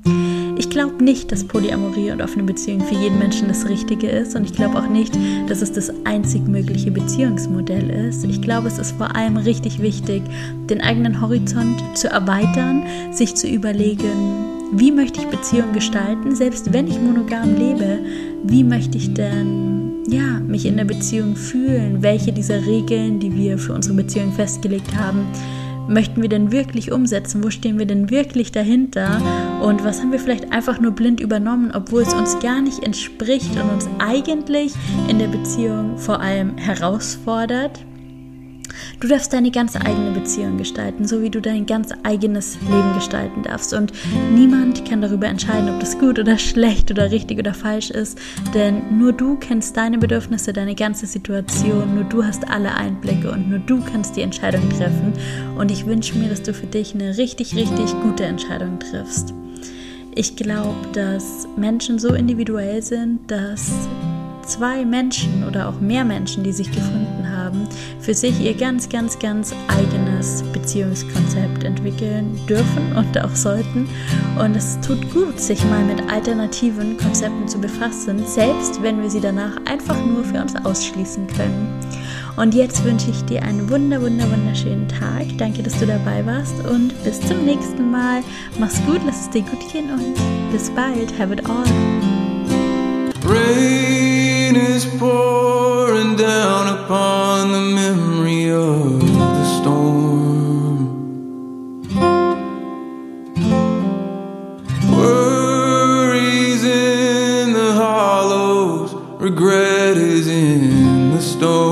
ich glaube nicht, dass Polyamorie und offene Beziehung für jeden Menschen das Richtige ist und ich glaube auch nicht, dass es das einzig mögliche Beziehungsmodell ist. Ich glaube, es ist vor allem richtig wichtig, den eigenen Horizont zu erweitern, sich zu überlegen, wie möchte ich Beziehungen gestalten, selbst wenn ich monogam lebe, wie möchte ich denn ja, mich in der Beziehung fühlen? Welche dieser Regeln, die wir für unsere Beziehung festgelegt haben, möchten wir denn wirklich umsetzen? Wo stehen wir denn wirklich dahinter? Und was haben wir vielleicht einfach nur blind übernommen, obwohl es uns gar nicht entspricht und uns eigentlich in der Beziehung vor allem herausfordert? Du darfst deine ganz eigene Beziehung gestalten, so wie du dein ganz eigenes Leben gestalten darfst. Und niemand kann darüber entscheiden, ob das gut oder schlecht oder richtig oder falsch ist. Denn nur du kennst deine Bedürfnisse, deine ganze Situation. Nur du hast alle Einblicke und nur du kannst die Entscheidung treffen. Und ich wünsche mir, dass du für dich eine richtig, richtig gute Entscheidung triffst. Ich glaube, dass Menschen so individuell sind, dass zwei Menschen oder auch mehr Menschen, die sich gefunden haben, für sich ihr ganz, ganz, ganz eigenes Beziehungskonzept entwickeln dürfen und auch sollten. Und es tut gut, sich mal mit alternativen Konzepten zu befassen, selbst wenn wir sie danach einfach nur für uns ausschließen können. Und jetzt wünsche ich dir einen wunder, wunder, wunderschönen Tag. Danke, dass du dabei warst und bis zum nächsten Mal. Mach's gut, lass es dir gut gehen und bis bald. Have it all. Rain is pouring down upon the memory of the storm. Worries in the hollows, regret is in the storm.